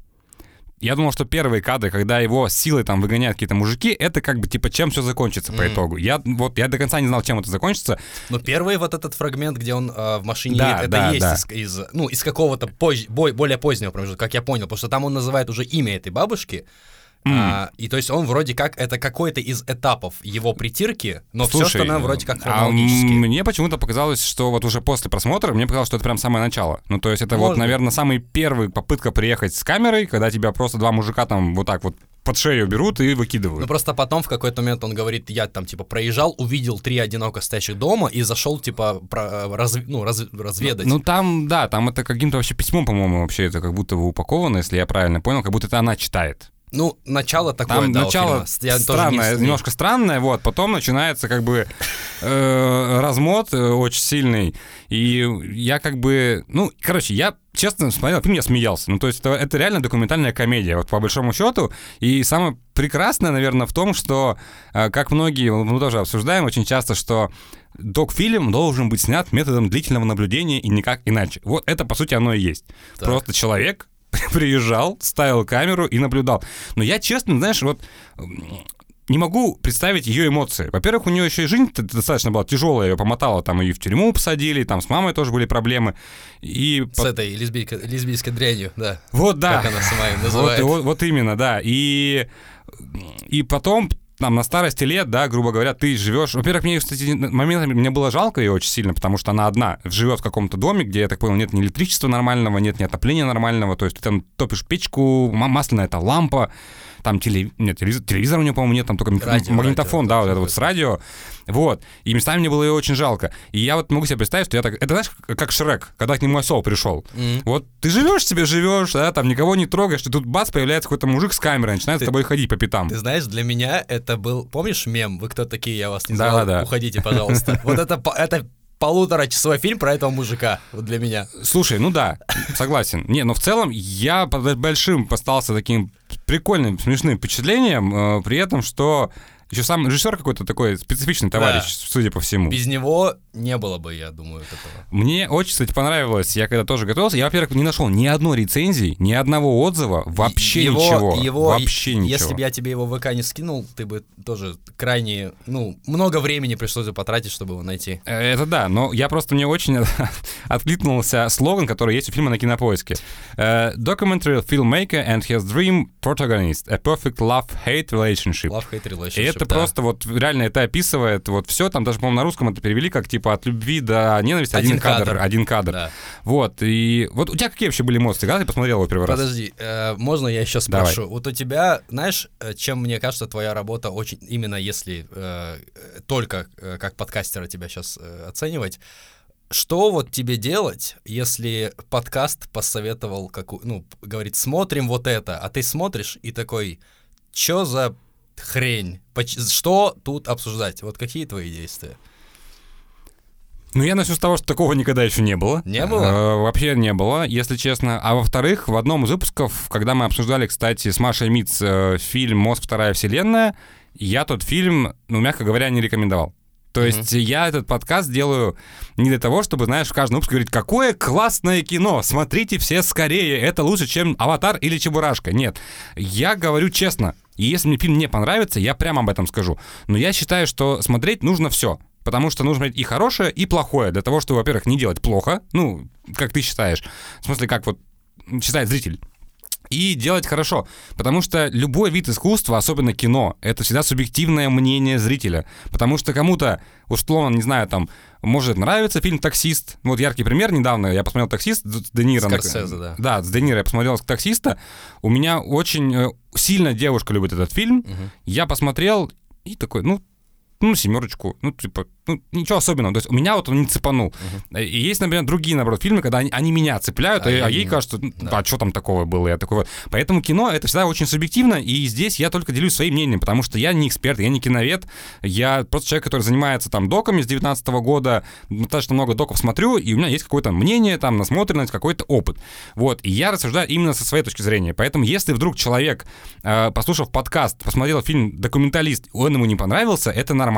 Я думал, что первые кадры, когда его силой там выгоняют какие-то мужики, это как бы типа чем все закончится по Мгм. итогу. Я вот я до конца не знал, чем это закончится. Ну, первый вот этот фрагмент, где он э, в машине Да, едет, это да, есть да. Из, из, ну, из какого-то бо- более позднего промежутка, как я понял, потому что там он называет уже имя этой бабушки, а, и то есть он вроде как, это какой-то из этапов его притирки, но все Слушай, остальное вроде как а хронологически. мне почему-то показалось, что вот уже после просмотра, мне показалось, что это прям самое начало. Ну, то есть это вот, Может быть. наверное, самая первая попытка приехать с камерой, когда тебя просто два мужика там вот так вот под шею берут и выкидывают. Ну просто потом в какой-то момент он говорит, я там типа проезжал, увидел три одиноко стоящих дома и зашел типа про- э, разв- ну, раз- разведать. Ну там, да, там это каким-то вообще письмом, по-моему, вообще это как будто бы упаковано, если я правильно понял, как будто это она читает. Ну, начало такое, Там да, начало. Я странное, не- немножко странное, вот, потом начинается как бы э, размот э, очень сильный, и я как бы, ну, короче, я честно смотрел фильм, я смеялся, ну, то есть это, это реально документальная комедия, вот по большому счету, и самое прекрасное, наверное, в том, что, э, как многие, мы тоже обсуждаем очень часто, что док-фильм должен быть снят методом длительного наблюдения и никак иначе. Вот это, по сути, оно и есть. Так. Просто человек приезжал, ставил камеру и наблюдал. Но я честно, знаешь, вот не могу представить ее эмоции. Во-первых, у нее еще и жизнь достаточно была тяжелая, ее помотала, там ее в тюрьму посадили, там с мамой тоже были проблемы. И с этой лесбийской, лесбийской дрянью, да. Вот, да. Как она сама ее называет. Вот, вот, вот именно, да. И, и потом там на старости лет, да, грубо говоря, ты живешь. Во-первых, мне, кстати, моментами мне было жалко ее очень сильно, потому что она одна живет в каком-то доме, где, я так понял, нет ни электричества нормального, нет ни отопления нормального. То есть ты там топишь печку, масляная это лампа, там теле... нет, телевизор, телевизора у него, по-моему, нет, там только радио, магнитофон, радио, да, вот это вот с радио. Вот. И местами мне было ее очень жалко. И я вот могу себе представить, что я так... Это знаешь, как Шрек, когда к нему осел пришел. Mm-hmm. Вот ты живешь себе, живешь, да, там никого не трогаешь, и тут бац, появляется какой-то мужик с камерой, начинает ты, с тобой ходить по пятам. Ты знаешь, для меня это был... Помнишь мем? Вы кто такие? Я вас не знаю. Да, да. Уходите, пожалуйста. Вот это, это полуторачасовой фильм про этого мужика вот для меня. Слушай, ну да, согласен. Не, но в целом я под большим остался таким прикольным, смешным впечатлением, э, при этом, что еще сам режиссер какой-то такой специфичный товарищ, да. судя по всему. Без него не было бы, я думаю, этого. Мне очень, кстати, понравилось. Я когда тоже готовился, я, во-первых, не нашел ни одной рецензии, ни одного отзыва, вообще его, ничего. Его, вообще ничего. Если бы я тебе его в ВК не скинул, ты бы тоже крайне, ну, много времени пришлось бы потратить, чтобы его найти. Э, это да, но я просто мне очень откликнулся слоган, который есть у фильма на кинопоиске. Uh, documentary filmmaker and his dream protagonist. A perfect love-hate relationship. Love-hate relationship это да. просто вот реально это описывает вот все. Там даже, по-моему, на русском это перевели как типа от любви до ненависти один, один кадр, кадр, один кадр. Да. Вот. И вот у тебя какие вообще были эмоции, когда ты посмотрел его первый Подожди, раз? Подожди, э, можно я еще спрошу? Давай. Вот у тебя, знаешь, э, чем мне кажется твоя работа очень именно если э, только э, как подкастера тебя сейчас э, оценивать? Что вот тебе делать, если подкаст посоветовал, как, ну, говорит, смотрим вот это, а ты смотришь и такой, что за хрень. Что тут обсуждать? Вот какие твои действия? Ну, я начну с того, что такого никогда еще не было. Не было? Э, вообще не было, если честно. А во-вторых, в одном из выпусков, когда мы обсуждали, кстати, с Машей Миц э, фильм «Мост. Вторая вселенная», я тот фильм, ну, мягко говоря, не рекомендовал. То mm-hmm. есть я этот подкаст делаю не для того, чтобы, знаешь, в каждом выпуске говорить, какое классное кино, смотрите все скорее, это лучше, чем «Аватар» или «Чебурашка». Нет, я говорю честно, и если мне фильм не понравится, я прямо об этом скажу. Но я считаю, что смотреть нужно все. Потому что нужно и хорошее, и плохое. Для того, чтобы, во-первых, не делать плохо. Ну, как ты считаешь. В смысле, как вот считает зритель и делать хорошо. Потому что любой вид искусства, особенно кино, это всегда субъективное мнение зрителя. Потому что кому-то, условно, не знаю, там, может нравиться фильм «Таксист». Вот яркий пример. Недавно я посмотрел «Таксист» с Де Ниро. Скорсезе, да. Да, с Де Ниро я посмотрел «Таксиста». У меня очень э, сильно девушка любит этот фильм. Угу. Я посмотрел и такой, ну, ну, семерочку, ну, типа, ну, ничего особенного. То есть у меня вот он не цепанул. Uh-huh. И есть, например, другие, наоборот, фильмы, когда они, они меня цепляют, а, и, а ей кажется, ну, да. а что там такого было? Я такой вот. Поэтому кино — это всегда очень субъективно, и здесь я только делюсь своим мнением, потому что я не эксперт, я не киновед, я просто человек, который занимается там доками с 19 года, достаточно много доков смотрю, и у меня есть какое-то мнение, там, насмотренность, какой-то опыт. Вот, и я рассуждаю именно со своей точки зрения. Поэтому если вдруг человек, э, послушав подкаст, посмотрел фильм «Документалист», он ему не понравился, это нормально.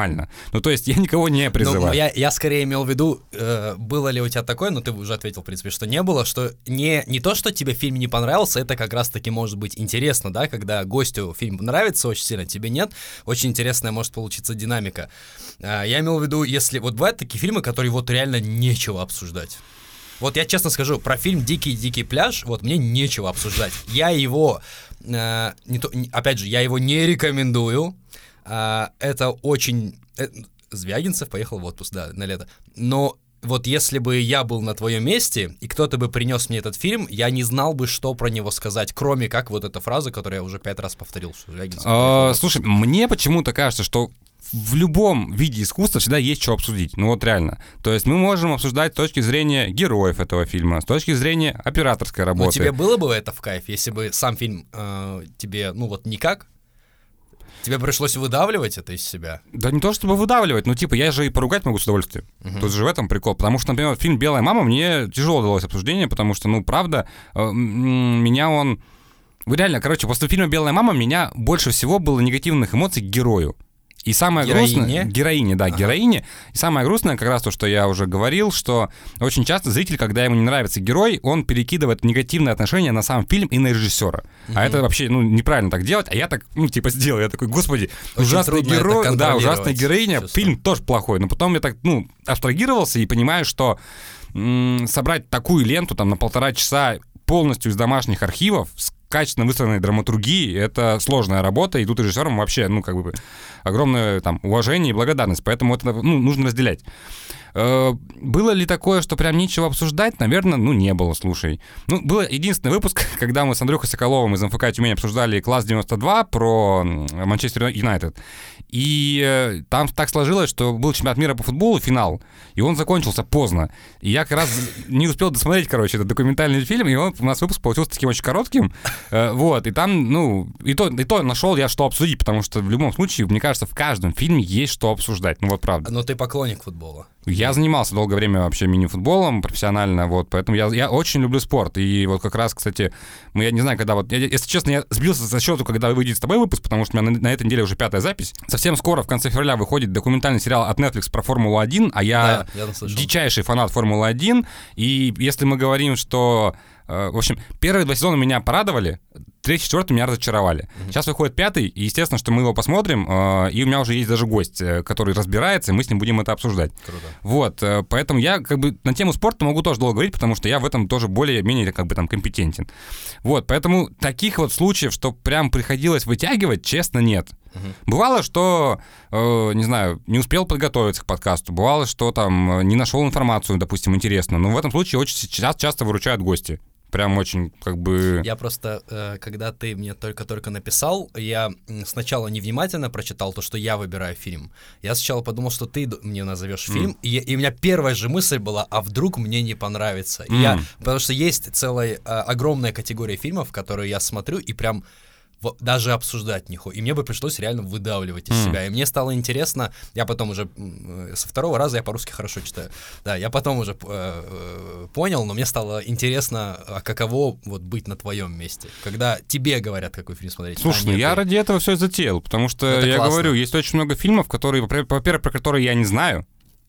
Ну, то есть я никого не призываю. Ну, я, я скорее имел в виду, э, было ли у тебя такое, но ты уже ответил, в принципе, что не было, что не, не то, что тебе фильм не понравился, это как раз-таки может быть интересно, да, когда гостю фильм нравится очень сильно, тебе нет, очень интересная может получиться динамика. Э, я имел в виду, если вот бывают такие фильмы, которые вот реально нечего обсуждать. Вот я честно скажу, про фильм «Дикий-дикий пляж» вот мне нечего обсуждать. Я его, э, не то, опять же, я его не рекомендую. Э, это очень... Э, Звягинцев поехал в отпуск, да, на лето. Но вот если бы я был на твоем месте, и кто-то бы принес мне этот фильм, я не знал бы, что про него сказать, кроме как вот эта фраза, которую я уже пять раз повторил, что Звягинцев... А, слушай, мне почему-то кажется, что в любом виде искусства всегда есть что обсудить. Ну вот реально. То есть мы можем обсуждать с точки зрения героев этого фильма, с точки зрения операторской работы. Но тебе было бы это в кайф, если бы сам фильм э, тебе, ну вот никак Тебе пришлось выдавливать это из себя? Да не то чтобы выдавливать, но типа я же и поругать могу с удовольствием. Угу. Тут же в этом прикол. Потому что, например, фильм «Белая мама» мне тяжело далось обсуждение, потому что, ну, правда, э, меня он... Вы реально, короче, после фильма «Белая мама» меня больше всего было негативных эмоций к герою. И самое Героине? грустное... Героине, да, героине. И самое грустное как раз то, что я уже говорил, что очень часто зритель, когда ему не нравится герой, он перекидывает негативное отношение на сам фильм и на режиссера. А это вообще, ну, неправильно так делать. А я так, ну, типа, сделал. Я такой, господи, Очень ужасный герой, да, ужасная героиня, чувство. фильм тоже плохой. Но потом я так, ну, абстрагировался и понимаю, что м, собрать такую ленту там на полтора часа полностью из домашних архивов с качественно выстроенной драматургией, это сложная работа, и тут режиссерам вообще, ну, как бы, огромное там уважение и благодарность, поэтому это, ну, нужно разделять. Э, Было ли такое, что прям нечего обсуждать? Наверное, ну, не было, слушай. Ну, был единственный выпуск, когда мы с Андрюхой Соколовым из МФК Тюмень обсуждали класс 92 про Манчестер Юнайтед. И э, там так сложилось, что был чемпионат мира по футболу, финал, и он закончился поздно. И я как раз не успел досмотреть, короче, этот документальный фильм, и он, у нас выпуск получился таким очень коротким. Э, Вот, и там, ну, и то, и то нашел я, что обсудить, потому что в любом случае, мне кажется, в каждом фильме есть что обсуждать. Ну вот правда. Но ты поклонник футбола. Я занимался долгое время вообще мини-футболом профессионально, вот, поэтому я, я очень люблю спорт. И вот как раз, кстати, мы, я не знаю, когда вот, я- если честно, я сбился со счету, когда выйдет с тобой выпуск, потому что у меня на, на этой неделе уже пятая запись. Совсем скоро, в конце февраля, выходит документальный сериал от Netflix про Формулу-1, а я Да, я дичайший фанат Формулы-1, и если мы говорим, что... э, В общем, первые два сезона меня порадовали, третий, четвертый меня разочаровали. Сейчас выходит пятый, и естественно, что мы его посмотрим, э, и у меня уже есть даже гость, э, который разбирается, и мы с ним будем это обсуждать. Круто. Вот, э, поэтому я как бы на тему спорта могу тоже долго говорить, потому что я в этом тоже более-менее как бы там компетентен. Вот, поэтому таких вот случаев, что прям приходилось вытягивать, честно, нет. Бывало, что, э, не знаю, не успел подготовиться к подкасту, бывало, что там не нашел информацию, допустим, интересную, но в этом случае очень сейчас часто выручают гости. Прям очень, как бы... Я просто, э, когда ты мне только-только написал, я сначала невнимательно прочитал то, что я выбираю фильм. Я сначала подумал, что ты мне назовешь фильм, и, я- и у меня первая же мысль была, а вдруг мне не понравится. И я, потому что есть целая э, огромная категория фильмов, которые я смотрю и прям даже обсуждать не хо- И мне бы пришлось реально выдавливать из М. себя. И мне стало интересно, я потом уже э, со второго раза я по-русски хорошо читаю. Да, я потом уже э, э, понял, но мне стало интересно, а каково вот быть на твоем месте, когда тебе говорят, какой фильм смотреть. Слушай, а ну я ты. ради этого все и затеял, потому что Это я классно. говорю, есть очень много фильмов, которые, во-первых, про которые я не знаю.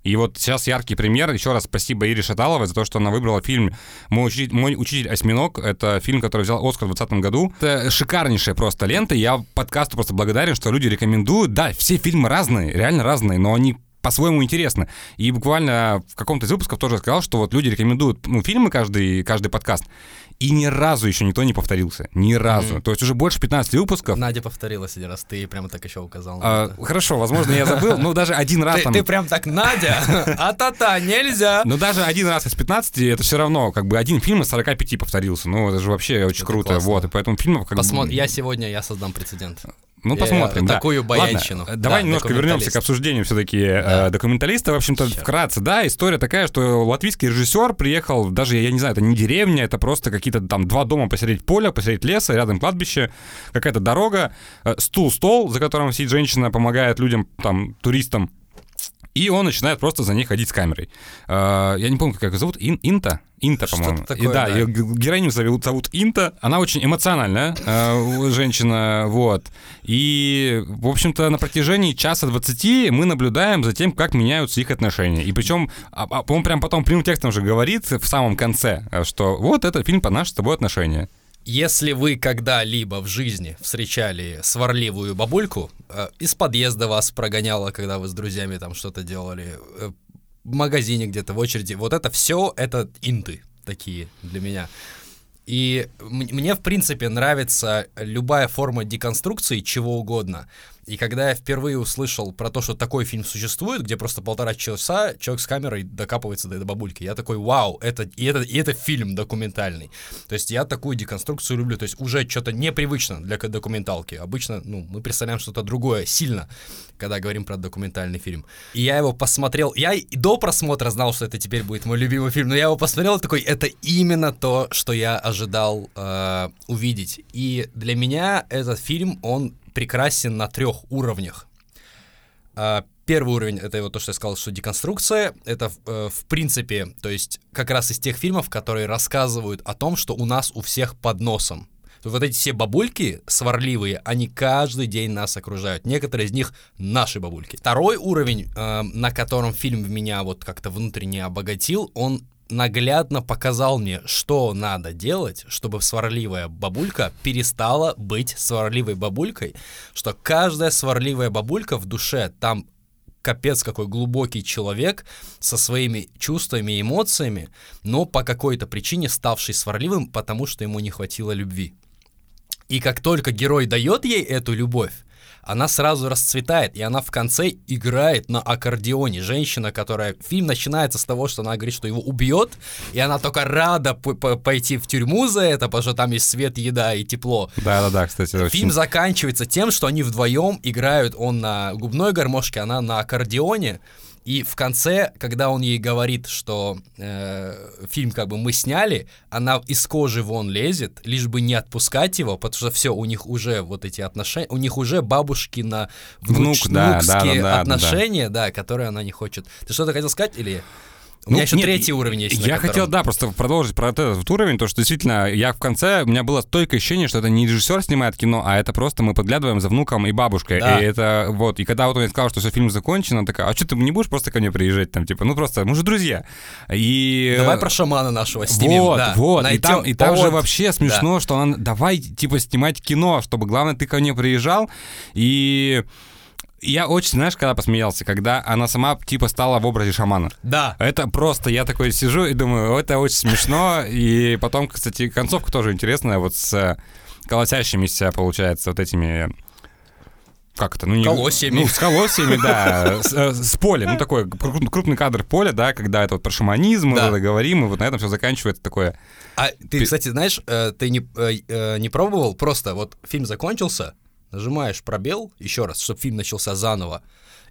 И вот сейчас яркий пример. Еще раз спасибо Ире Шаталовой за то, что она выбрала фильм «Мой учитель, мой учитель осьминог». Это фильм, который взял Оскар в 2020 году. Это шикарнейшая просто лента. Я подкасту просто благодарен, что люди рекомендуют. Да, все фильмы разные, реально разные, но они по-своему интересно. И буквально в каком-то из выпусков тоже сказал, что вот люди рекомендуют ну, фильмы каждый, каждый подкаст, и ни разу еще никто не повторился. Ни разу. То есть уже больше 15 выпусков. Надя повторилась один раз, ты прямо так еще указал. А, хорошо, возможно, я забыл, ну даже один раз Ты, там... ты прям так, Надя, а-та-та, нельзя. Ну даже один раз из 15 это все равно, как бы один фильм из 45 повторился. Ну это же вообще очень круто. Вот, и поэтому фильмов как Посмо- бы... Я сегодня я создам прецедент. Ну, Я посмотрим, да. такую Ладно, баянщину. э, давай Да, немножко вернемся к обсуждению все-таки Да. документалиста. В общем-то, Черт. вкратце, да, история такая, что латвийский режиссер приехал, даже, я не знаю, это не деревня, это просто какие-то там два дома посередине поля, посередине леса, рядом кладбище, какая-то дорога, э, стул-стол, за которым сидит женщина, помогает людям, там, туристам. И он начинает просто за ней ходить с камерой. Э, Я не помню, как ее зовут. Ин- Инта? Инта, по-моему. такое, И да, да. ее героиню зовут, зовут Инта. Она очень эмоциональная э, женщина, вот. И, в общем-то, на протяжении часа 20 мы наблюдаем за тем, как меняются их отношения. И причем, а, а, он прям потом прямым текстом же говорит в самом конце, э, что вот это фильм по нашим с тобой отношения. Если вы когда-либо в жизни встречали сварливую бабульку, э, из подъезда вас прогоняла, когда вы с друзьями там что-то делали, э, в магазине где-то, в очереди, вот это все, это инты такие для меня. И мне, в принципе, нравится любая форма деконструкции чего угодно. И когда я впервые услышал про то, что такой фильм существует, где просто полтора часа человек с камерой докапывается до этой бабульки, я такой, вау, это, и, это, и это фильм документальный. То есть я такую деконструкцию люблю. То есть уже что-то непривычно для документалки. Обычно ну, мы представляем что-то другое сильно, когда говорим про документальный фильм. И я его посмотрел. Я до просмотра знал, что это теперь будет мой любимый фильм, но я его посмотрел и такой, это именно то, что я ожидал э, увидеть. И для меня этот фильм, он прекрасен на трех уровнях. А, Первый уровень это вот то, что я сказал, что деконструкция. Это э, в принципе, то есть как раз из тех фильмов, которые рассказывают о том, что у нас у всех под носом. Вот эти все бабульки сварливые, они каждый день нас окружают. Некоторые из них наши бабульки. Второй уровень, э, на котором фильм меня вот как-то внутренне обогатил, он наглядно показал мне, что надо делать, чтобы сварливая бабулька перестала быть сварливой бабулькой, что каждая сварливая бабулька в душе там капец какой глубокий человек со своими чувствами и эмоциями, но по какой-то причине ставший сварливым, потому что ему не хватило любви. И как только герой дает ей эту любовь, она сразу расцветает, и она в конце играет на аккордеоне. Женщина, которая... Фильм начинается с того, что она говорит, что его убьет, и она только рада пойти в тюрьму за это, потому что там есть свет, еда и тепло. Да-да-да, кстати. Фильм очень... заканчивается тем, что они вдвоем играют, он на губной гармошке, она на аккордеоне, и в конце, когда он ей говорит, что э, фильм как бы мы сняли, она из кожи вон лезет, лишь бы не отпускать его, потому что все, у них уже вот эти отношения, у них уже бабушки на внуч, Внук, да, да, да, да, отношения, да, да. да, которые она не хочет. Ты что-то хотел сказать или? У ну, меня еще нет, третий уровень есть. Я хотел, да, просто продолжить про этот уровень, то, что действительно, я в конце, у меня было стойкое ощущение, что это не режиссер снимает кино, а это просто мы подглядываем за внуком и бабушкой. Да. И это вот, и когда вот он сказал, что все, фильм закончен, она такая, а что ты не будешь просто ко мне приезжать там, типа, ну просто, мы же друзья. И... Давай про шамана нашего снимем. Вот, да. вот, Найдем и там, и там же вообще смешно, да. что он, давай, типа, снимать кино, чтобы, главное, ты ко мне приезжал, и... Я очень, знаешь, когда посмеялся, когда она сама типа стала в образе шамана. Да. Это просто, я такой сижу и думаю, это очень смешно. И потом, кстати, концовка тоже интересная, вот с колосящимися, получается, вот этими как это? Ну, не, колосьями. Ну, с колосьями, да, с, э, с полем. Ну, такой крупный кадр поля, да, когда это вот про шаманизм, да. мы это говорим, и вот на этом все заканчивается такое. А ты, кстати, знаешь, э, ты не, э, не пробовал просто, вот фильм закончился, нажимаешь пробел еще раз, чтобы фильм начался заново.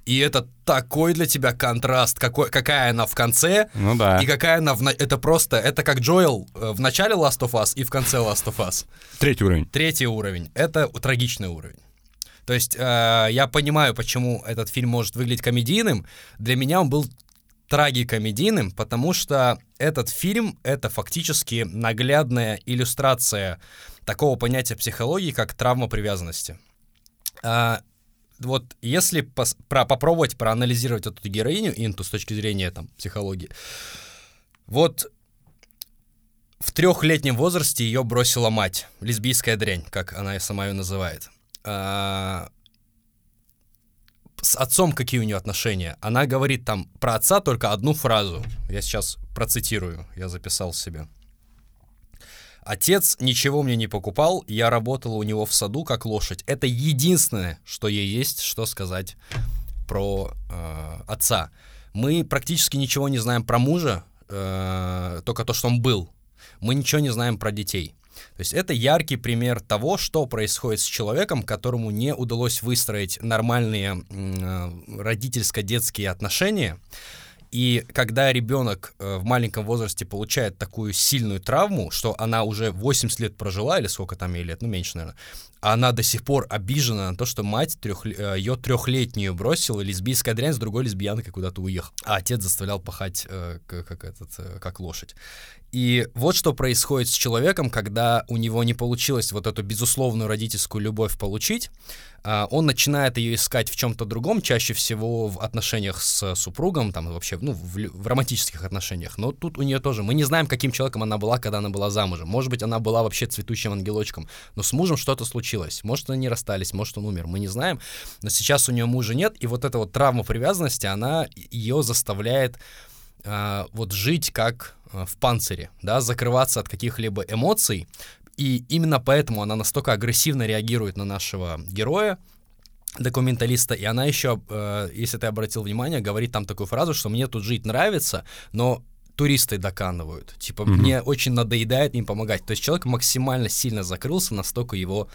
И это такой для тебя контраст, какой, какая она в конце, ну да. и какая она в... Это просто, это как Джоэл э, в начале Last of Us и в конце Last of Us. Третий уровень. Третий уровень. Это трагичный уровень. То есть э, я понимаю, почему этот фильм может выглядеть комедийным. Для меня он был трагикомедийным, потому что этот фильм — это фактически наглядная иллюстрация такого понятия психологии, как травма привязанности. А, вот если пос, про, попробовать проанализировать эту героиню Инту с точки зрения там, психологии, вот в трехлетнем возрасте ее бросила мать, лесбийская дрянь, как она сама ее называет. А, с отцом какие у нее отношения? Она говорит там про отца только одну фразу. Я сейчас процитирую, я записал себе. Отец ничего мне не покупал, я работала у него в саду как лошадь. Это единственное, что ей есть, что сказать про э, отца. Мы практически ничего не знаем про мужа, э, только то, что он был. Мы ничего не знаем про детей. То есть это яркий пример того, что происходит с человеком, которому не удалось выстроить нормальные э, родительско-детские отношения. И когда ребенок э, в маленьком возрасте получает такую сильную травму, что она уже 80 лет прожила, или сколько там ей лет, ну меньше, наверное, она до сих пор обижена на то, что мать трех, э, ее трехлетнюю бросила, лесбийская дрянь с другой лесбиянкой куда-то уехал. А отец заставлял пахать э, как, как, этот, как лошадь. И вот что происходит с человеком, когда у него не получилось вот эту безусловную родительскую любовь получить, он начинает ее искать в чем-то другом, чаще всего в отношениях с супругом, там вообще, ну, в, в романтических отношениях. Но тут у нее тоже, мы не знаем, каким человеком она была, когда она была замужем. Может быть, она была вообще цветущим ангелочком, но с мужем что-то случилось. Может, они расстались, может, он умер, мы не знаем. Но сейчас у нее мужа нет, и вот эта вот травма привязанности, она ее заставляет а, вот жить как а, в панцире, да, закрываться от каких-либо эмоций, и именно поэтому она настолько агрессивно реагирует на нашего героя, документалиста, и она еще, э, если ты обратил внимание, говорит там такую фразу, что мне тут жить нравится, но туристы доканывают. Типа, mm-hmm. мне очень надоедает им помогать. То есть человек максимально сильно закрылся, настолько его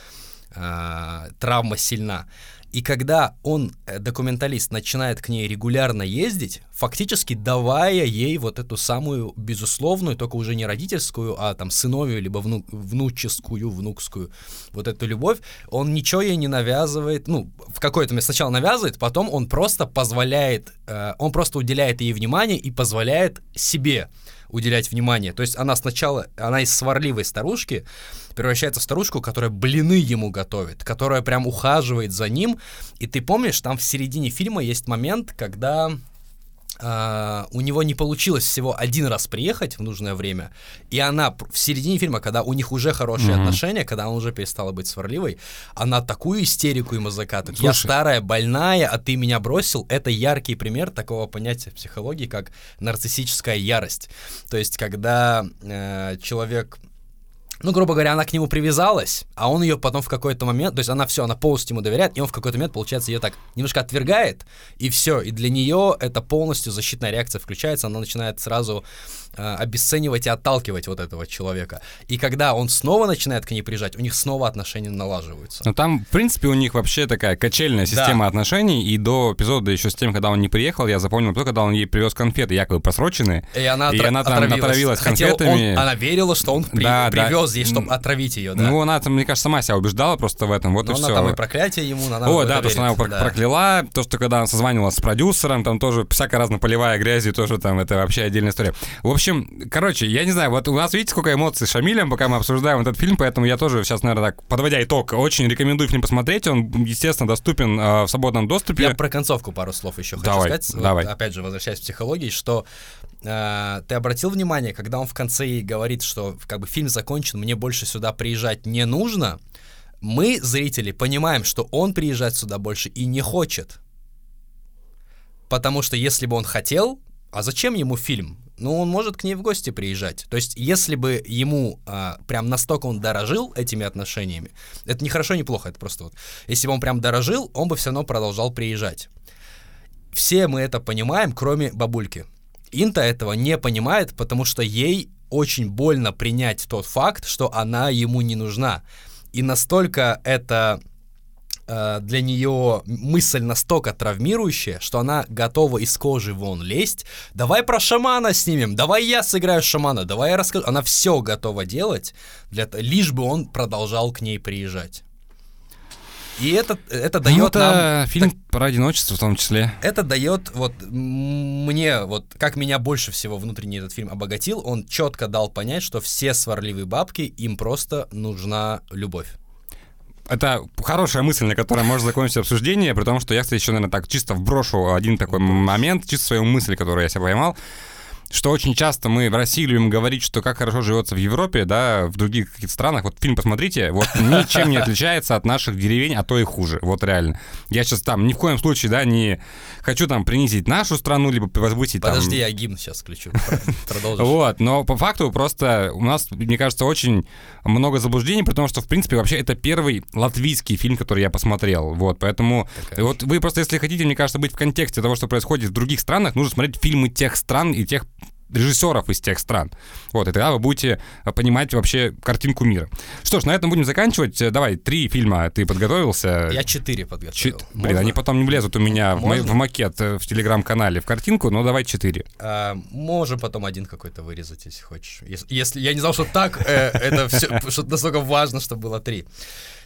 э, травма сильна. И когда он, э, документалист, начинает к ней регулярно ездить, фактически давая ей вот эту самую безусловную, только уже не родительскую, а там сыновью, либо вну, внуческую, внукскую, вот эту любовь, он ничего ей не навязывает, ну, в какой-то момент сначала навязывает, потом он просто позволяет, э, он просто уделяет ей внимание и позволяет себе уделять внимание. То есть она сначала, она из сварливой старушки превращается в старушку, которая блины ему готовит, которая прям ухаживает за ним. И ты помнишь, там в середине фильма есть момент, когда Uh, у него не получилось всего один раз приехать в нужное время, и она в середине фильма, когда у них уже хорошие mm-hmm. отношения, когда она уже перестала быть сварливой, она такую истерику ему закатывает. Слушай. Я старая, больная, а ты меня бросил. Это яркий пример такого понятия в психологии, как нарциссическая ярость. То есть, когда э, человек ну, грубо говоря, она к нему привязалась, а он ее потом в какой-то момент, то есть она все, она полностью ему доверяет, и он в какой-то момент, получается, ее так немножко отвергает, и все, и для нее это полностью защитная реакция включается, она начинает сразу обесценивать и отталкивать вот этого человека. И когда он снова начинает к ней приезжать, у них снова отношения налаживаются. Ну там, в принципе, у них вообще такая качельная система да. отношений, и до эпизода еще с тем, когда он не приехал, я запомнил то, когда он ей привез конфеты, якобы просроченные, и она, и она там отравилась, отравилась конфетами. Он, она верила, что он при, да, привез да. ей, чтобы отравить ее, да? Ну, она, там, мне кажется, сама себя убеждала просто в этом, вот Но и она все. там и проклятие ему, она О, да, то, что она его да. прокляла, то, что когда она созванивалась с продюсером, там тоже всякая разная полевая грязь, и тоже там, это вообще отдельная история. В общем, короче, Короче, я не знаю, вот у нас, видите, сколько эмоций с Шамилем, пока мы обсуждаем этот фильм, поэтому я тоже сейчас, наверное, так, подводя итог, очень рекомендую фильм посмотреть, он, естественно, доступен э, в свободном доступе. Я про концовку пару слов еще хочу давай, сказать. Давай. Вот, опять же, возвращаясь к психологии, что э, ты обратил внимание, когда он в конце говорит, что как бы фильм закончен, мне больше сюда приезжать не нужно, мы, зрители, понимаем, что он приезжать сюда больше и не хочет. Потому что если бы он хотел, а зачем ему фильм? Ну, он может к ней в гости приезжать. То есть, если бы ему а, прям настолько он дорожил этими отношениями, это не хорошо, не плохо, это просто вот. Если бы он прям дорожил, он бы все равно продолжал приезжать. Все мы это понимаем, кроме бабульки. Инта этого не понимает, потому что ей очень больно принять тот факт, что она ему не нужна. И настолько это для нее мысль настолько травмирующая, что она готова из кожи вон лезть. Давай про шамана снимем, давай я сыграю шамана, давай я расскажу. Она все готова делать, для, лишь бы он продолжал к ней приезжать. И это, это дает ну, это нам... фильм так, про одиночество в том числе. Это дает вот мне, вот как меня больше всего внутренне этот фильм обогатил, он четко дал понять, что все сварливые бабки, им просто нужна любовь это хорошая мысль, на которой можно закончить обсуждение, при том, что я, кстати, еще, наверное, так чисто вброшу один такой момент, чисто свою мысль, которую я себе поймал что очень часто мы в России любим говорить, что как хорошо живется в Европе, да, в других каких-то странах. Вот фильм посмотрите, вот ничем не отличается от наших деревень, а то и хуже. Вот реально. Я сейчас там ни в коем случае, да, не хочу там принизить нашу страну, либо возвысить Подожди, там... я гимн сейчас включу. Продолжишь. Вот, но по факту просто у нас, мне кажется, очень много заблуждений, потому что, в принципе, вообще это первый латвийский фильм, который я посмотрел. Вот, поэтому вот вы просто, если хотите, мне кажется, быть в контексте того, что происходит в других странах, нужно смотреть фильмы тех стран и тех режиссеров из тех стран. Вот, и тогда вы будете понимать вообще картинку мира. Что ж, на этом будем заканчивать. Давай, три фильма ты подготовился. Я четыре подготовил. Ч... Блин, они потом не влезут у меня в, в макет э, в телеграм-канале в картинку, но давай четыре. А, можем потом один какой-то вырезать, если хочешь. Если, если я не знал, что так э, это все, что настолько важно, что было три.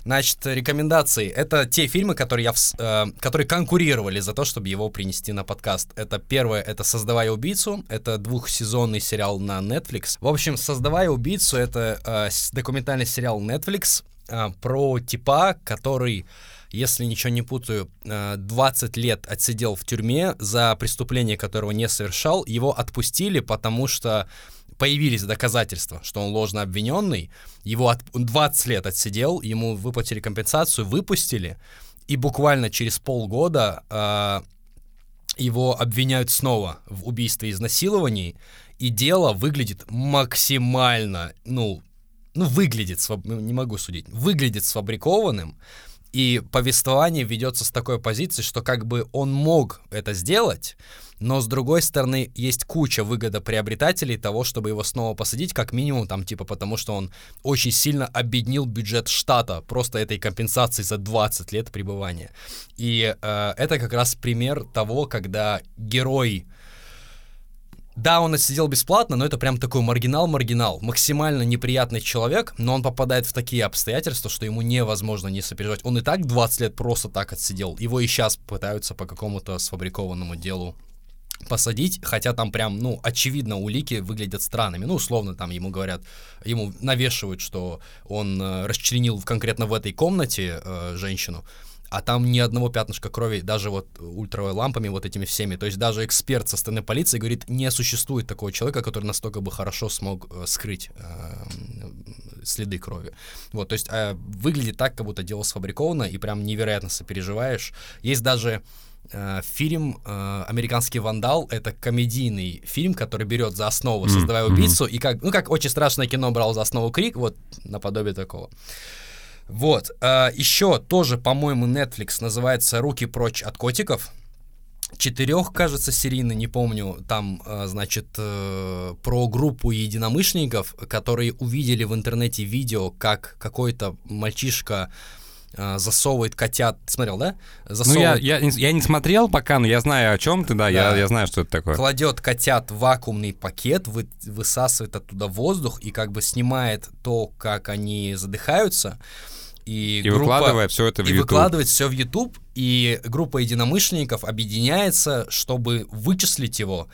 Значит, рекомендации. Это те фильмы, которые, я, э, которые конкурировали за то, чтобы его принести на подкаст. Это первое, это «Создавая убийцу». Это двухсезонный сериал на Netflix. В общем, «Создавая убийцу» — это э, документальный сериал Netflix э, про типа, который если ничего не путаю, 20 э, лет отсидел в тюрьме за преступление, которого не совершал. Его отпустили, потому что появились доказательства, что он ложно обвиненный, его от, 20 лет отсидел, ему выплатили компенсацию, выпустили, и буквально через полгода э, его обвиняют снова в убийстве и изнасиловании, и дело выглядит максимально, ну, ну, выглядит, не могу судить, выглядит сфабрикованным, и повествование ведется с такой позиции, что как бы он мог это сделать, но с другой стороны есть куча выгодоприобретателей того, чтобы его снова посадить, как минимум там типа потому, что он очень сильно объединил бюджет штата просто этой компенсации за 20 лет пребывания. И э, это как раз пример того, когда герой да, он отсидел бесплатно, но это прям такой маргинал-маргинал. Максимально неприятный человек, но он попадает в такие обстоятельства, что ему невозможно не сопереживать. Он и так 20 лет просто так отсидел. Его и сейчас пытаются по какому-то сфабрикованному делу посадить, хотя там прям, ну, очевидно, улики выглядят странными. Ну, условно, там ему говорят, ему навешивают, что он э, расчленил конкретно в этой комнате э, женщину, а там ни одного пятнышка крови, даже вот ультралампами вот этими всеми. То есть даже эксперт со стороны полиции говорит, не существует такого человека, который настолько бы хорошо смог э, скрыть э, следы крови. Вот, то есть э, выглядит так, как будто дело сфабриковано, и прям невероятно сопереживаешь. Есть даже Э, фильм э, «Американский вандал» — это комедийный фильм, который берет за основу «Создавая mm-hmm. убийцу», и как, ну, как «Очень страшное кино» брал за основу «Крик», вот наподобие такого. Вот. Э, еще тоже, по-моему, Netflix называется «Руки прочь от котиков». Четырех, кажется, серийный, не помню, там, значит, про группу единомышленников, которые увидели в интернете видео, как какой-то мальчишка а, засовывает котят. Смотрел, да? Засовывает... Ну, я, я, я не смотрел пока, но я знаю, о чем ты, да, да. Я, я знаю, что это такое. Кладет котят в вакуумный пакет, вы, высасывает оттуда воздух и как бы снимает то, как они задыхаются. И, и группа, выкладывает все это в и YouTube. выкладывает все в YouTube, и группа единомышленников объединяется, чтобы вычислить его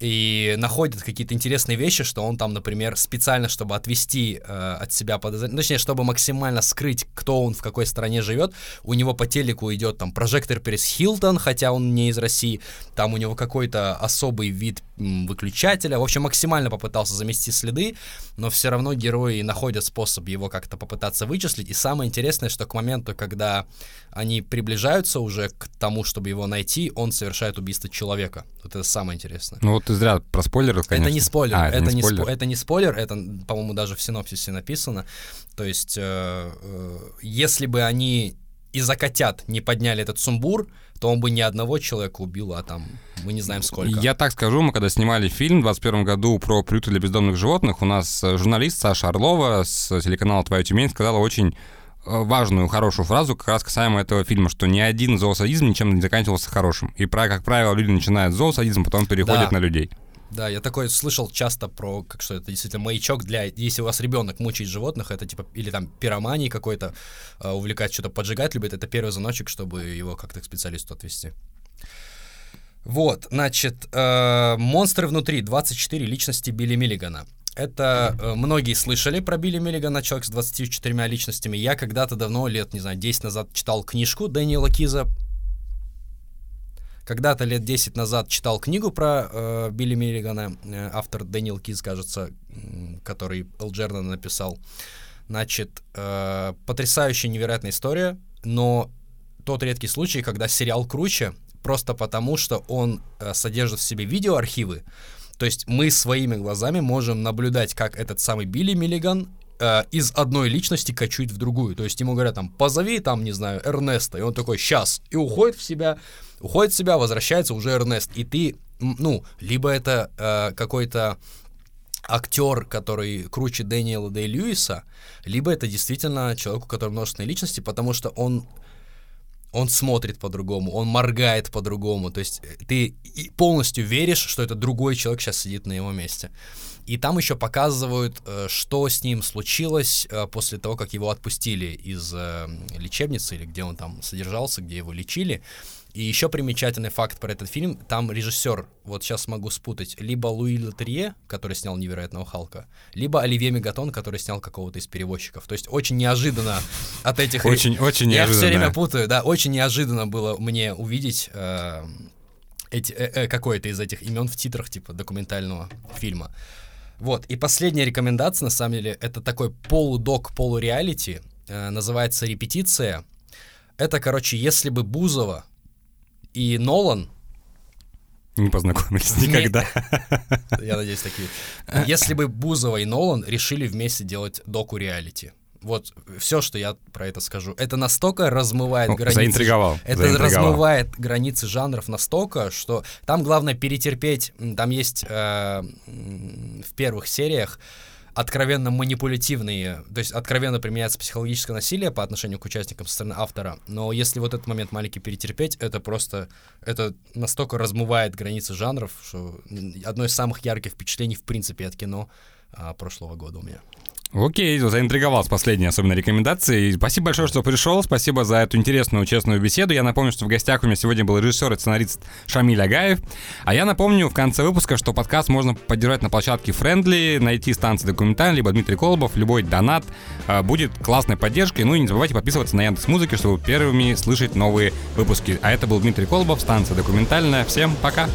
и находят какие-то интересные вещи, что он там, например, специально, чтобы отвести э, от себя подозрение, ну, точнее, чтобы максимально скрыть, кто он, в какой стране живет, у него по телеку идет там прожектор Перес Хилтон, хотя он не из России, там у него какой-то особый вид выключателя, в общем, максимально попытался замести следы, но все равно герои находят способ его как-то попытаться вычислить, и самое интересное, что к моменту, когда они приближаются уже к тому, чтобы его найти, он совершает убийство человека. Вот это самое интересное. Ну вот ты зря про спойлеры, конечно. Это не спойлер. А, это, это, не спойлер. Спо- это не спойлер, это, по-моему, даже в синопсисе написано. То есть, э, э, если бы они из-за котят не подняли этот сумбур, то он бы ни одного человека убил, а там мы не знаем сколько. Я так скажу, мы когда снимали фильм в 2021 году про приюты для бездомных животных, у нас э, журналист Саша Орлова с телеканала «Твоя Тюмень» сказала очень Э, важную, хорошую фразу как раз касаемо этого фильма, что ни один зоосадизм ничем не заканчивался хорошим. И, про, как правило, люди начинают зоосадизм, потом переходят да. на людей. Да, я такое слышал часто про, как что это действительно маячок для, если у вас ребенок мучает животных, это типа, или там пироманий какой-то, э, увлекать, что-то поджигать любит, это первый звоночек, чтобы его как-то к специалисту отвести. Вот, значит, э, «Монстры внутри», 24 личности Билли Миллигана. Это э, многие слышали про Билли Миллигана, человек с 24 личностями. Я когда-то давно, лет, не знаю, 10 назад читал книжку Дэниела Киза. Когда-то лет 10 назад читал книгу про э, Билли Миллигана, э, автор Дэниел Киз, кажется, э, который Эл Джернан написал. Значит, э, потрясающая, невероятная история, но тот редкий случай, когда сериал круче, просто потому, что он э, содержит в себе видеоархивы, то есть мы своими глазами можем наблюдать, как этот самый Билли Миллиган э, из одной личности качует в другую. То есть ему говорят там, позови там, не знаю, Эрнеста, и он такой, сейчас, и уходит в себя, уходит в себя, возвращается уже Эрнест, и ты, ну, либо это э, какой-то актер, который круче Дэниела Дэй Льюиса, либо это действительно человек, у которого множественные личности, потому что он он смотрит по-другому, он моргает по-другому. То есть э, ты полностью веришь, что это другой человек сейчас сидит на его месте. И там еще показывают, э, что с ним случилось э, после того, как его отпустили из лечебницы, или где он там содержался, где его лечили. И еще примечательный факт про этот фильм, там режиссер, вот сейчас могу спутать, либо Луи Латерье, который снял «Невероятного Халка», либо Оливье Мегатон, который снял какого-то из перевозчиков. То есть очень неожиданно от этих... Очень, очень неожиданно. Я все время путаю, да, очень неожиданно было мне увидеть э, эти, э, э, какое-то из этих имен в титрах, типа, документального фильма. Вот, и последняя рекомендация, на самом деле, это такой полудок, полуреалити, э, называется «Репетиция». Это, короче, если бы Бузова и Нолан не познакомились никогда. Я надеюсь, такие. Если бы Бузова и Нолан решили вместе делать доку-реалити. Вот все, что я про это скажу. Это настолько размывает ну, границы. Заинтриговал. Это заинтриговал. размывает границы жанров настолько, что там главное перетерпеть. Там есть э, в первых сериях откровенно манипулятивные, то есть откровенно применяется психологическое насилие по отношению к участникам со стороны автора, но если вот этот момент маленький перетерпеть, это просто, это настолько размывает границы жанров, что одно из самых ярких впечатлений в принципе от кино а, прошлого года у меня. Окей, заинтриговал с последней особенно рекомендацией. Спасибо большое, что пришел. Спасибо за эту интересную, честную беседу. Я напомню, что в гостях у меня сегодня был режиссер и сценарист Шамиль Агаев. А я напомню в конце выпуска, что подкаст можно поддержать на площадке Friendly, найти станции документальной, либо Дмитрий Колобов, любой донат э, будет классной поддержкой. Ну и не забывайте подписываться на Яндекс Музыки, чтобы первыми слышать новые выпуски. А это был Дмитрий Колобов, станция документальная. Всем пока!